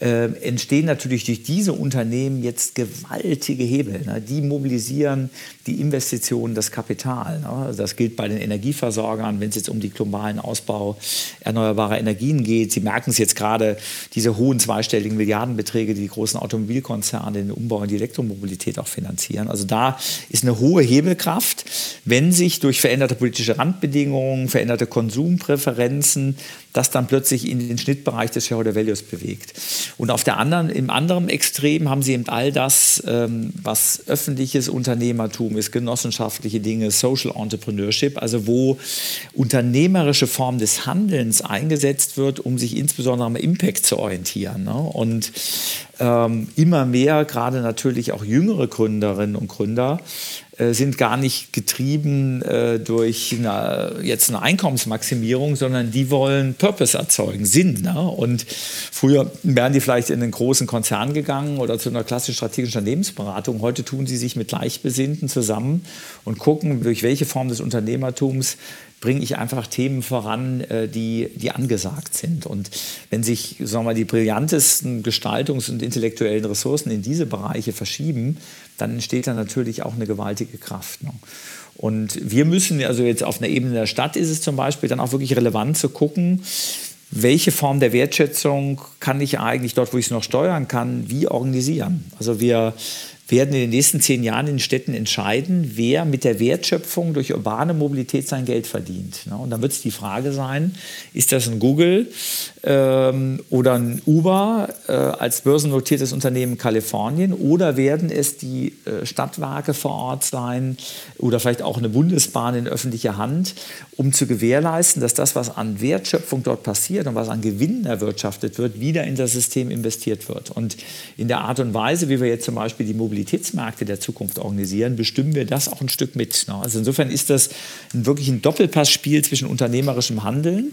Äh, entstehen natürlich durch diese Unternehmen jetzt gewaltige Hebel. Ne? Die mobilisieren die Investitionen, das Kapital. Ne? Das gilt bei den Energieversorgern, wenn es jetzt um den globalen Ausbau erneuerbarer Energien geht. Sie merken es jetzt gerade, diese hohen zweistelligen Milliardenbeträge, die die großen Automobilkonzerne den Umbau in die Elektromobilität auch finanzieren. Also da ist eine hohe Hebelkraft, wenn sich durch veränderte politische Randbedingungen, veränderte Konsumpräferenzen, Präferenzen das dann plötzlich in den Schnittbereich des Shareholder Values bewegt. Und auf der anderen, im anderen Extrem haben sie eben all das, ähm, was öffentliches Unternehmertum ist, genossenschaftliche Dinge, Social Entrepreneurship, also wo unternehmerische Form des Handelns eingesetzt wird, um sich insbesondere am Impact zu orientieren. Ne? Und ähm, immer mehr, gerade natürlich auch jüngere Gründerinnen und Gründer, sind gar nicht getrieben äh, durch eine, jetzt eine Einkommensmaximierung, sondern die wollen Purpose erzeugen, Sinn. Ne? Und früher wären die vielleicht in einen großen Konzern gegangen oder zu einer klassischen strategischen Unternehmensberatung. Heute tun sie sich mit Gleichbesinnten zusammen und gucken, durch welche Form des Unternehmertums bringe ich einfach Themen voran, äh, die, die angesagt sind. Und wenn sich sagen wir mal, die brillantesten Gestaltungs- und intellektuellen Ressourcen in diese Bereiche verschieben, dann entsteht da natürlich auch eine gewaltige Kraft. Ne? Und wir müssen, also jetzt auf einer Ebene der Stadt ist es zum Beispiel dann auch wirklich relevant zu gucken, welche Form der Wertschätzung kann ich eigentlich dort, wo ich es noch steuern kann, wie organisieren. Also wir werden in den nächsten zehn Jahren in den Städten entscheiden, wer mit der Wertschöpfung durch urbane Mobilität sein Geld verdient. Und dann wird es die Frage sein, ist das ein Google ähm, oder ein Uber äh, als börsennotiertes Unternehmen in Kalifornien oder werden es die äh, Stadtwerke vor Ort sein oder vielleicht auch eine Bundesbahn in öffentlicher Hand, um zu gewährleisten, dass das, was an Wertschöpfung dort passiert und was an Gewinnen erwirtschaftet wird, wieder in das System investiert wird. Und in der Art und Weise, wie wir jetzt zum Beispiel die Mobilität Mobilitätsmärkte der Zukunft organisieren, bestimmen wir das auch ein Stück mit. Ne? Also insofern ist das ein, wirklich ein Doppelpassspiel zwischen unternehmerischem Handeln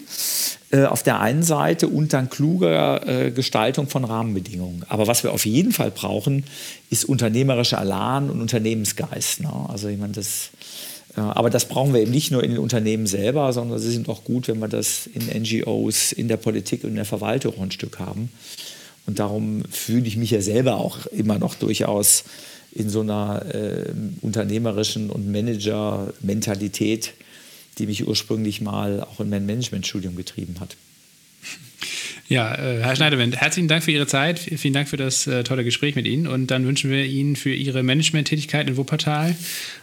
äh, auf der einen Seite und dann kluger äh, Gestaltung von Rahmenbedingungen. Aber was wir auf jeden Fall brauchen, ist unternehmerischer Elan und Unternehmensgeist. Ne? Also ich meine, das äh, aber das brauchen wir eben nicht nur in den Unternehmen selber, sondern es ist auch gut, wenn wir das in NGOs, in der Politik und in der Verwaltung ein Stück haben. Und darum fühle ich mich ja selber auch immer noch durchaus in so einer äh, unternehmerischen und Manager-Mentalität, die mich ursprünglich mal auch in mein Managementstudium getrieben hat. Ja, äh, Herr Schneiderwind, herzlichen Dank für Ihre Zeit, vielen Dank für das äh, tolle Gespräch mit Ihnen und dann wünschen wir Ihnen für Ihre Management-Tätigkeit in Wuppertal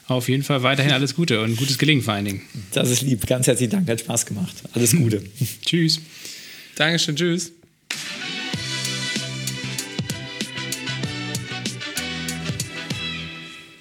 auf jeden Fall weiterhin alles Gute und gutes Gelingen vor allen Dingen. Das ist lieb, ganz herzlichen Dank, hat Spaß gemacht. Alles Gute. tschüss. Dankeschön, tschüss.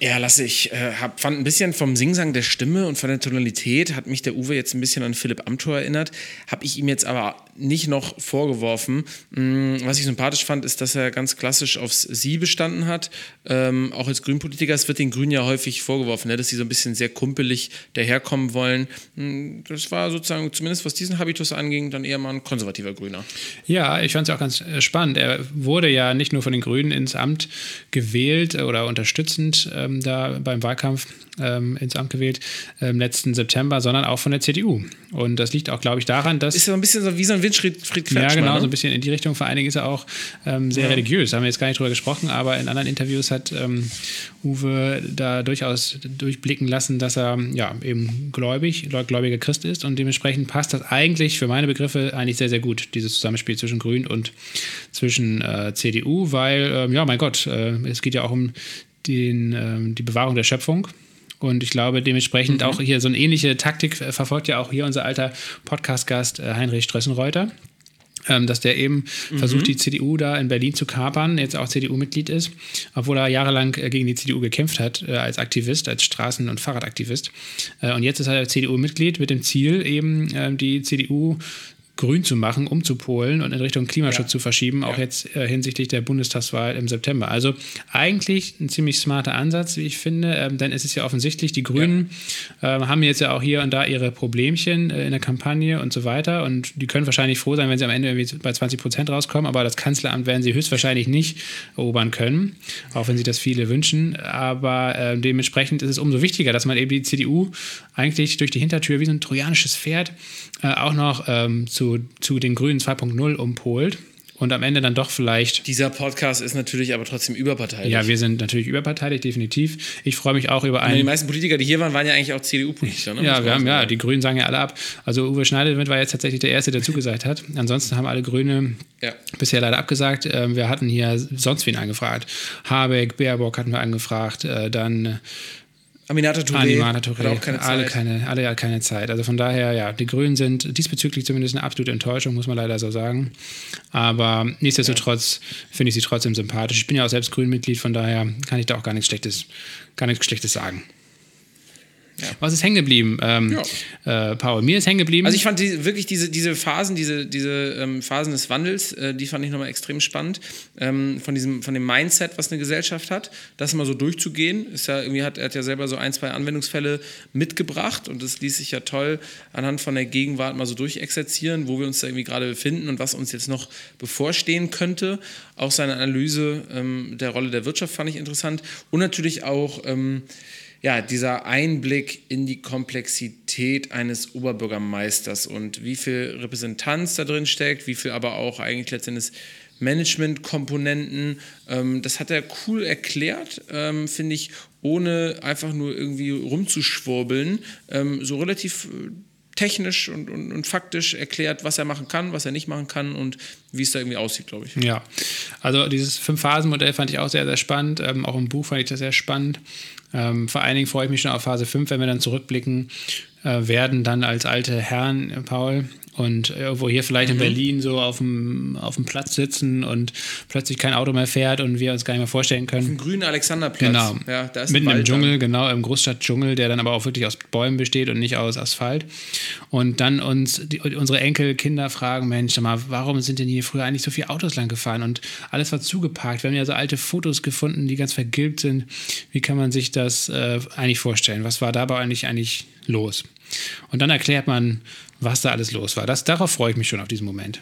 Ja, lasse ich. Äh, hab, fand ein bisschen vom Singsang der Stimme und von der Tonalität hat mich der Uwe jetzt ein bisschen an Philipp Amthor erinnert. Habe ich ihm jetzt aber nicht noch vorgeworfen. Mm, was ich sympathisch fand, ist, dass er ganz klassisch aufs Sie bestanden hat. Ähm, auch als Grünpolitiker. Es wird den Grünen ja häufig vorgeworfen, ne, dass sie so ein bisschen sehr kumpelig daherkommen wollen. Mm, das war sozusagen, zumindest was diesen Habitus anging, dann eher mal ein konservativer Grüner. Ja, ich fand es auch ganz äh, spannend. Er wurde ja nicht nur von den Grünen ins Amt gewählt oder unterstützend ähm, da beim Wahlkampf ähm, ins Amt gewählt im ähm, letzten September, sondern auch von der CDU. Und das liegt auch, glaube ich, daran, dass. Ist ja ein bisschen so wie so ein Winfried Kretschmer. Ja, genau, ne? so ein bisschen in die Richtung. Vor allen Dingen ist er auch ähm, sehr ja. religiös. Da haben wir jetzt gar nicht drüber gesprochen, aber in anderen Interviews hat ähm, Uwe da durchaus durchblicken lassen, dass er ja eben gläubig, gläubiger Christ ist und dementsprechend passt das eigentlich für meine Begriffe eigentlich sehr, sehr gut, dieses Zusammenspiel zwischen Grün und zwischen äh, CDU, weil, äh, ja, mein Gott, äh, es geht ja auch um den, ähm, die Bewahrung der Schöpfung. Und ich glaube, dementsprechend mhm. auch hier so eine ähnliche Taktik verfolgt ja auch hier unser alter Podcast-Gast äh, Heinrich Strössenreuter. Ähm, dass der eben mhm. versucht, die CDU da in Berlin zu kapern, jetzt auch CDU-Mitglied ist, obwohl er jahrelang äh, gegen die CDU gekämpft hat, äh, als Aktivist, als Straßen- und Fahrradaktivist. und jetzt ist er CDU-Mitglied mit dem Ziel, eben ähm, die CDU grün zu machen, umzupolen und in Richtung Klimaschutz ja. zu verschieben, auch ja. jetzt äh, hinsichtlich der Bundestagswahl im September. Also eigentlich ein ziemlich smarter Ansatz, wie ich finde, ähm, denn es ist ja offensichtlich, die Grünen ja. äh, haben jetzt ja auch hier und da ihre Problemchen äh, in der Kampagne und so weiter und die können wahrscheinlich froh sein, wenn sie am Ende irgendwie bei 20 Prozent rauskommen, aber das Kanzleramt werden sie höchstwahrscheinlich nicht erobern können, auch wenn sie das viele wünschen. Aber äh, dementsprechend ist es umso wichtiger, dass man eben die CDU eigentlich durch die Hintertür wie so ein trojanisches Pferd äh, auch noch ähm, zu zu, den Grünen 2.0 umpolt und am Ende dann doch vielleicht. Dieser Podcast ist natürlich aber trotzdem überparteilich. Ja, wir sind natürlich überparteilich, definitiv. Ich freue mich auch über einen. die meisten Politiker, die hier waren, waren ja eigentlich auch CDU-Politiker. Ne? Ja, wir haben, ja, die Grünen sagen ja alle ab. Also Uwe Schneider war jetzt tatsächlich der Erste, der zugesagt hat. Ansonsten haben alle Grüne ja. bisher leider abgesagt. Ähm, wir hatten hier sonst wen angefragt. Habeck, Baerbock hatten wir angefragt. Äh, dann Aminata Touré, Aminata Touré auch keine alle Zeit. Keine, alle keine Zeit. Also von daher, ja, die Grünen sind diesbezüglich zumindest eine absolute Enttäuschung, muss man leider so sagen. Aber nichtsdestotrotz ja. finde ich sie trotzdem sympathisch. Ich bin ja auch selbst Grünmitglied, von daher kann ich da auch gar nichts Schlechtes, gar nichts Schlechtes sagen. Ja. Was ist hängen geblieben, ähm, ja. äh, Paul? Mir ist hängen geblieben. Also ich fand die, wirklich diese, diese Phasen, diese, diese ähm, Phasen des Wandels, äh, die fand ich nochmal extrem spannend. Ähm, von, diesem, von dem Mindset, was eine Gesellschaft hat, das mal so durchzugehen. Ist ja, irgendwie hat, er hat ja selber so ein, zwei Anwendungsfälle mitgebracht und das ließ sich ja toll anhand von der Gegenwart mal so durchexerzieren, wo wir uns da irgendwie gerade befinden und was uns jetzt noch bevorstehen könnte. Auch seine Analyse ähm, der Rolle der Wirtschaft fand ich interessant und natürlich auch ähm, ja, dieser Einblick in die Komplexität eines Oberbürgermeisters und wie viel Repräsentanz da drin steckt, wie viel aber auch eigentlich letztendlich Management-Komponenten. Ähm, das hat er cool erklärt, ähm, finde ich, ohne einfach nur irgendwie rumzuschwurbeln. Ähm, so relativ äh, technisch und, und, und, faktisch erklärt, was er machen kann, was er nicht machen kann und wie es da irgendwie aussieht, glaube ich. Ja, also dieses Fünf-Phasen-Modell fand ich auch sehr, sehr spannend. Ähm, auch im Buch fand ich das sehr spannend. Ähm, vor allen Dingen freue ich mich schon auf Phase 5, wenn wir dann zurückblicken äh, werden, dann als alte Herren, äh, Paul, und irgendwo hier vielleicht mhm. in Berlin so auf dem, auf dem Platz sitzen und plötzlich kein Auto mehr fährt und wir uns gar nicht mehr vorstellen können. Auf dem grünen Alexanderplatz. Genau. Ja, da ist Mitten im Dschungel, dann. genau, im Großstadtdschungel, der dann aber auch wirklich aus Bäumen besteht und nicht aus Asphalt. Und dann uns die, unsere Enkelkinder fragen, Mensch, mal, warum sind denn hier früher eigentlich so viele Autos lang gefahren und alles war zugeparkt? Wir haben ja so alte Fotos gefunden, die ganz vergilbt sind. Wie kann man sich das äh, eigentlich vorstellen? Was war dabei eigentlich, eigentlich los? Und dann erklärt man, was da alles los war. Das, darauf freue ich mich schon auf diesen Moment.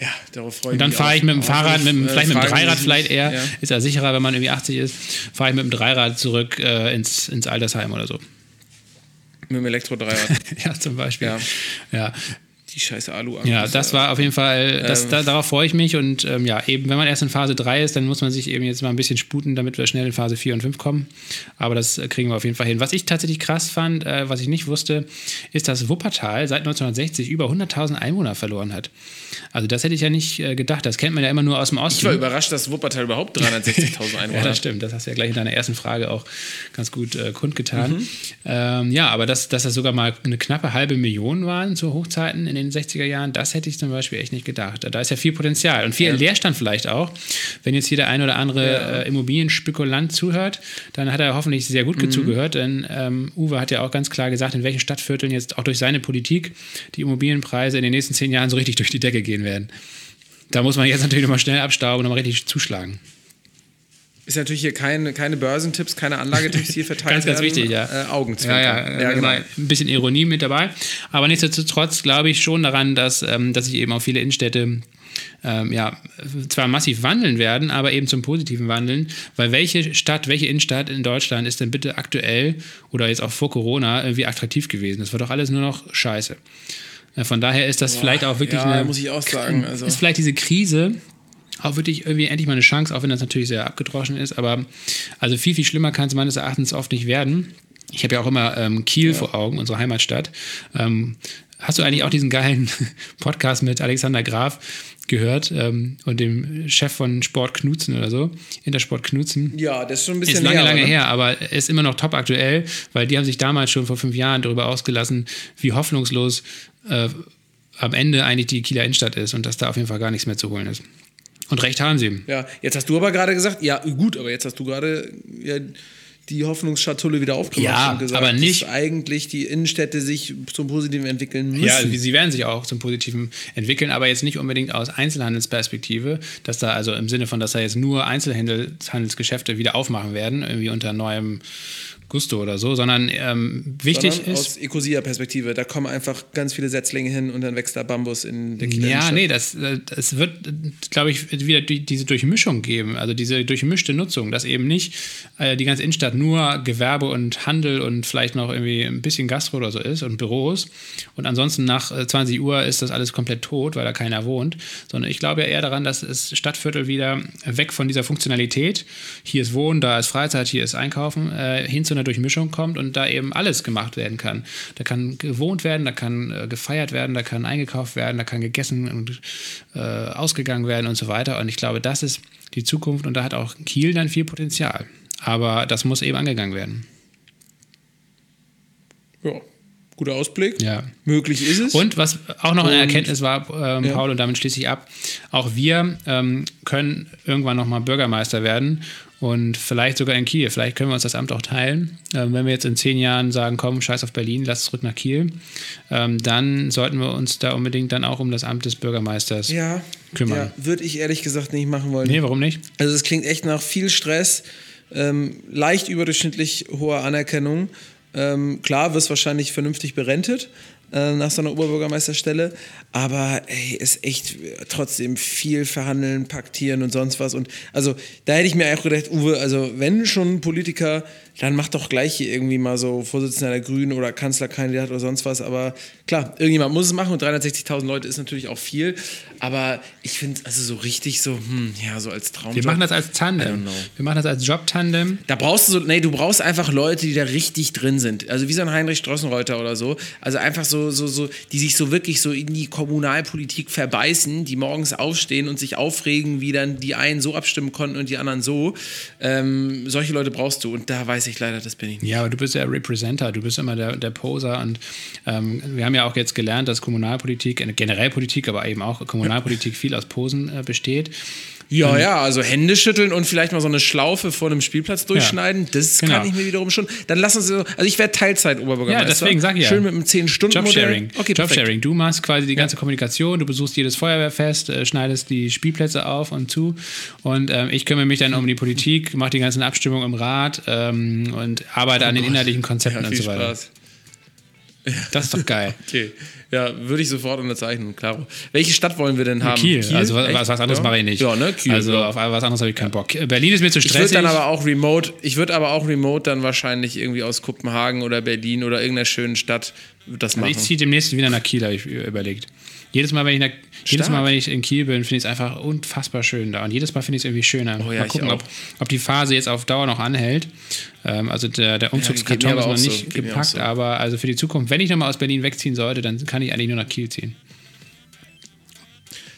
Ja, darauf freue ich mich. Und dann fahre ich mit dem Fahrrad, mit, äh, vielleicht mit dem Dreirad vielleicht eher, ja. ist ja sicherer, wenn man irgendwie 80 ist, fahre ich mit dem Dreirad zurück äh, ins, ins Altersheim oder so. Mit dem Elektro-Dreirad. ja, zum Beispiel. Ja. ja die scheiße alu Ja, das war auf jeden Fall, das, ähm, da, darauf freue ich mich und ähm, ja, eben, wenn man erst in Phase 3 ist, dann muss man sich eben jetzt mal ein bisschen sputen, damit wir schnell in Phase 4 und 5 kommen. Aber das äh, kriegen wir auf jeden Fall hin. Was ich tatsächlich krass fand, äh, was ich nicht wusste, ist, dass Wuppertal seit 1960 über 100.000 Einwohner verloren hat. Also das hätte ich ja nicht äh, gedacht. Das kennt man ja immer nur aus dem Osten. Ich war überrascht, dass Wuppertal überhaupt 360.000 Einwohner hat. ja, das stimmt. Das hast du ja gleich in deiner ersten Frage auch ganz gut äh, kundgetan. Mhm. Ähm, ja, aber dass, dass das sogar mal eine knappe halbe Million waren zu Hochzeiten in den den 60er Jahren, das hätte ich zum Beispiel echt nicht gedacht. Da ist ja viel Potenzial und viel ja. Leerstand vielleicht auch. Wenn jetzt hier der ein oder andere ja. äh, Immobilienspekulant zuhört, dann hat er hoffentlich sehr gut mhm. zugehört, denn ähm, Uwe hat ja auch ganz klar gesagt, in welchen Stadtvierteln jetzt auch durch seine Politik die Immobilienpreise in den nächsten zehn Jahren so richtig durch die Decke gehen werden. Da muss man jetzt natürlich nochmal schnell abstauben und nochmal richtig zuschlagen. Ist natürlich hier keine, keine Börsentipps, keine Anlagetipps hier verteilt Ganz, ganz wichtig, ja. Äh, Augenzwinkern. Ja, ja, ja genau. ein bisschen Ironie mit dabei. Aber nichtsdestotrotz glaube ich schon daran, dass, ähm, dass sich eben auch viele Innenstädte ähm, ja, zwar massiv wandeln werden, aber eben zum positiven Wandeln, weil welche Stadt, welche Innenstadt in Deutschland ist denn bitte aktuell oder jetzt auch vor Corona irgendwie attraktiv gewesen? Das war doch alles nur noch scheiße. Äh, von daher ist das Boah, vielleicht auch wirklich ja, eine, muss ich auch sagen. Also. Ist vielleicht diese Krise auch wirklich irgendwie endlich mal eine Chance, auch wenn das natürlich sehr abgedroschen ist, aber also viel, viel schlimmer kann es meines Erachtens oft nicht werden. Ich habe ja auch immer ähm, Kiel ja. vor Augen, unsere Heimatstadt. Ähm, hast du eigentlich auch diesen geilen Podcast mit Alexander Graf gehört ähm, und dem Chef von Sport Knutzen oder so, Intersport Knutzen. Ja, das ist schon ein bisschen ist lange, her, lange oder? her, aber ist immer noch top aktuell, weil die haben sich damals schon vor fünf Jahren darüber ausgelassen, wie hoffnungslos äh, am Ende eigentlich die Kieler Innenstadt ist und dass da auf jeden Fall gar nichts mehr zu holen ist. Und recht haben sie. Ja, jetzt hast du aber gerade gesagt, ja, gut, aber jetzt hast du gerade ja, die Hoffnungsschatulle wieder aufgemacht ja, und gesagt, aber nicht, dass eigentlich die Innenstädte sich zum Positiven entwickeln müssen. Ja, sie werden sich auch zum Positiven entwickeln, aber jetzt nicht unbedingt aus Einzelhandelsperspektive, dass da also im Sinne von, dass da jetzt nur Einzelhandelsgeschäfte wieder aufmachen werden, irgendwie unter neuem Gusto oder so, sondern ähm, wichtig sondern ist. Aus Ecosia-Perspektive, da kommen einfach ganz viele Setzlinge hin und dann wächst da Bambus in der Kinder Ja, nee, das, das wird, glaube ich, wieder diese Durchmischung geben, also diese durchmischte Nutzung, dass eben nicht äh, die ganze Innenstadt nur Gewerbe und Handel und vielleicht noch irgendwie ein bisschen Gastro oder so ist und Büros und ansonsten nach 20 äh, Uhr ist das alles komplett tot, weil da keiner wohnt, sondern ich glaube ja eher daran, dass es Stadtviertel wieder weg von dieser Funktionalität, hier ist Wohnen, da ist Freizeit, hier ist Einkaufen, äh, hin zu einer Durchmischung kommt und da eben alles gemacht werden kann. Da kann gewohnt werden, da kann äh, gefeiert werden, da kann eingekauft werden, da kann gegessen und äh, ausgegangen werden und so weiter. Und ich glaube, das ist die Zukunft und da hat auch Kiel dann viel Potenzial. Aber das muss eben angegangen werden. Ja, guter Ausblick. Ja. Möglich ist es. Und was auch noch eine Erkenntnis war, ähm, ja. Paul, und damit schließe ich ab, auch wir ähm, können irgendwann nochmal Bürgermeister werden und vielleicht sogar in Kiel. Vielleicht können wir uns das Amt auch teilen. Ähm, wenn wir jetzt in zehn Jahren sagen, komm, scheiß auf Berlin, lass zurück nach Kiel, ähm, dann sollten wir uns da unbedingt dann auch um das Amt des Bürgermeisters ja, kümmern. Ja, würde ich ehrlich gesagt nicht machen wollen. Nee, warum nicht? Also es klingt echt nach viel Stress, ähm, leicht überdurchschnittlich hoher Anerkennung. Ähm, klar, wirst wahrscheinlich vernünftig berentet, äh, nach so einer Oberbürgermeisterstelle. Aber ey, ist echt trotzdem viel verhandeln, paktieren und sonst was. Und also da hätte ich mir auch gedacht, Uwe, also wenn schon Politiker dann mach doch gleich hier irgendwie mal so Vorsitzender der Grünen oder Kanzlerkandidat oder sonst was. Aber klar, irgendjemand muss es machen und 360.000 Leute ist natürlich auch viel. Aber ich finde, also so richtig so, hm, ja, so als Traum. Wir machen das als Tandem. Wir machen das als Job-Tandem. Da brauchst du so, nee, du brauchst einfach Leute, die da richtig drin sind. Also wie so ein Heinrich Strossenreuter oder so. Also einfach so, so, so, die sich so wirklich so in die Kommunalpolitik verbeißen, die morgens aufstehen und sich aufregen, wie dann die einen so abstimmen konnten und die anderen so. Ähm, solche Leute brauchst du. Und da weiß ich leider, das bin ich nicht. Ja, aber du bist ja Representer, du bist immer der, der Poser und ähm, wir haben ja auch jetzt gelernt, dass Kommunalpolitik, äh, generell Politik, aber eben auch Kommunalpolitik viel aus Posen äh, besteht. Ja, mhm. ja, also Hände schütteln und vielleicht mal so eine Schlaufe vor einem Spielplatz durchschneiden, ja, das genau. kann ich mir wiederum schon. Dann lass uns so, also ich werde Teilzeit-Oberbürgermeister. Ja, deswegen sag ich ja. Schön mit einem 10-Stunden-Modell. Jobsharing. Okay, Jobsharing. Du machst quasi die ganze ja. Kommunikation, du besuchst jedes Feuerwehrfest, äh, schneidest die Spielplätze auf und zu und ähm, ich kümmere mich dann um die Politik, mache die ganzen Abstimmungen im Rat ähm, und arbeite oh an den inhaltlichen Konzepten ja, und so weiter. Spaß. Das ist doch geil. okay. Ja, würde ich sofort unterzeichnen, klaro. Welche Stadt wollen wir denn haben? Kiel. Kiel? Also was, was anderes ja? mache ich nicht. Ja, ne? Kiel. Also ja. auf was anderes habe ich keinen Bock. Berlin ist mir zu stressig. Ich würde dann aber auch remote, ich würde aber auch remote dann wahrscheinlich irgendwie aus Kopenhagen oder Berlin oder irgendeiner schönen Stadt das machen. Also ich ziehe demnächst wieder nach Kiel, habe ich überlegt. Jedes Mal, wenn ich, nach, jedes Mal, wenn ich in Kiel bin, finde ich es einfach unfassbar schön da. Und jedes Mal finde ich es irgendwie schöner. Oh, ja, mal gucken, ob, ob, die Phase jetzt auf Dauer noch anhält. Ähm, also der, der Umzugskarton ja, ist noch nicht so. gepackt, so. aber also für die Zukunft, wenn ich nochmal aus Berlin wegziehen sollte, dann kann ich eigentlich nur nach Kiel ziehen.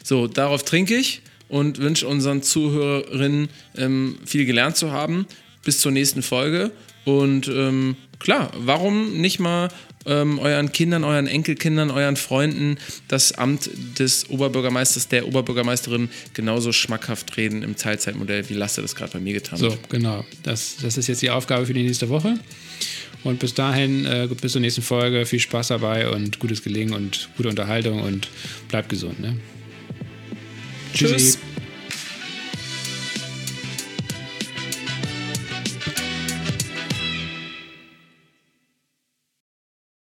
So, darauf trinke ich und wünsche unseren Zuhörerinnen ähm, viel gelernt zu haben. Bis zur nächsten Folge. Und ähm, klar, warum nicht mal ähm, euren Kindern, euren Enkelkindern, euren Freunden das Amt des Oberbürgermeisters, der Oberbürgermeisterin genauso schmackhaft reden im Teilzeitmodell, wie Lasse das gerade bei mir getan So, hat. genau. Das, das ist jetzt die Aufgabe für die nächste Woche. Und bis dahin, äh, bis zur nächsten Folge, viel Spaß dabei und gutes Gelingen und gute Unterhaltung und bleibt gesund. Ne? Tschüss.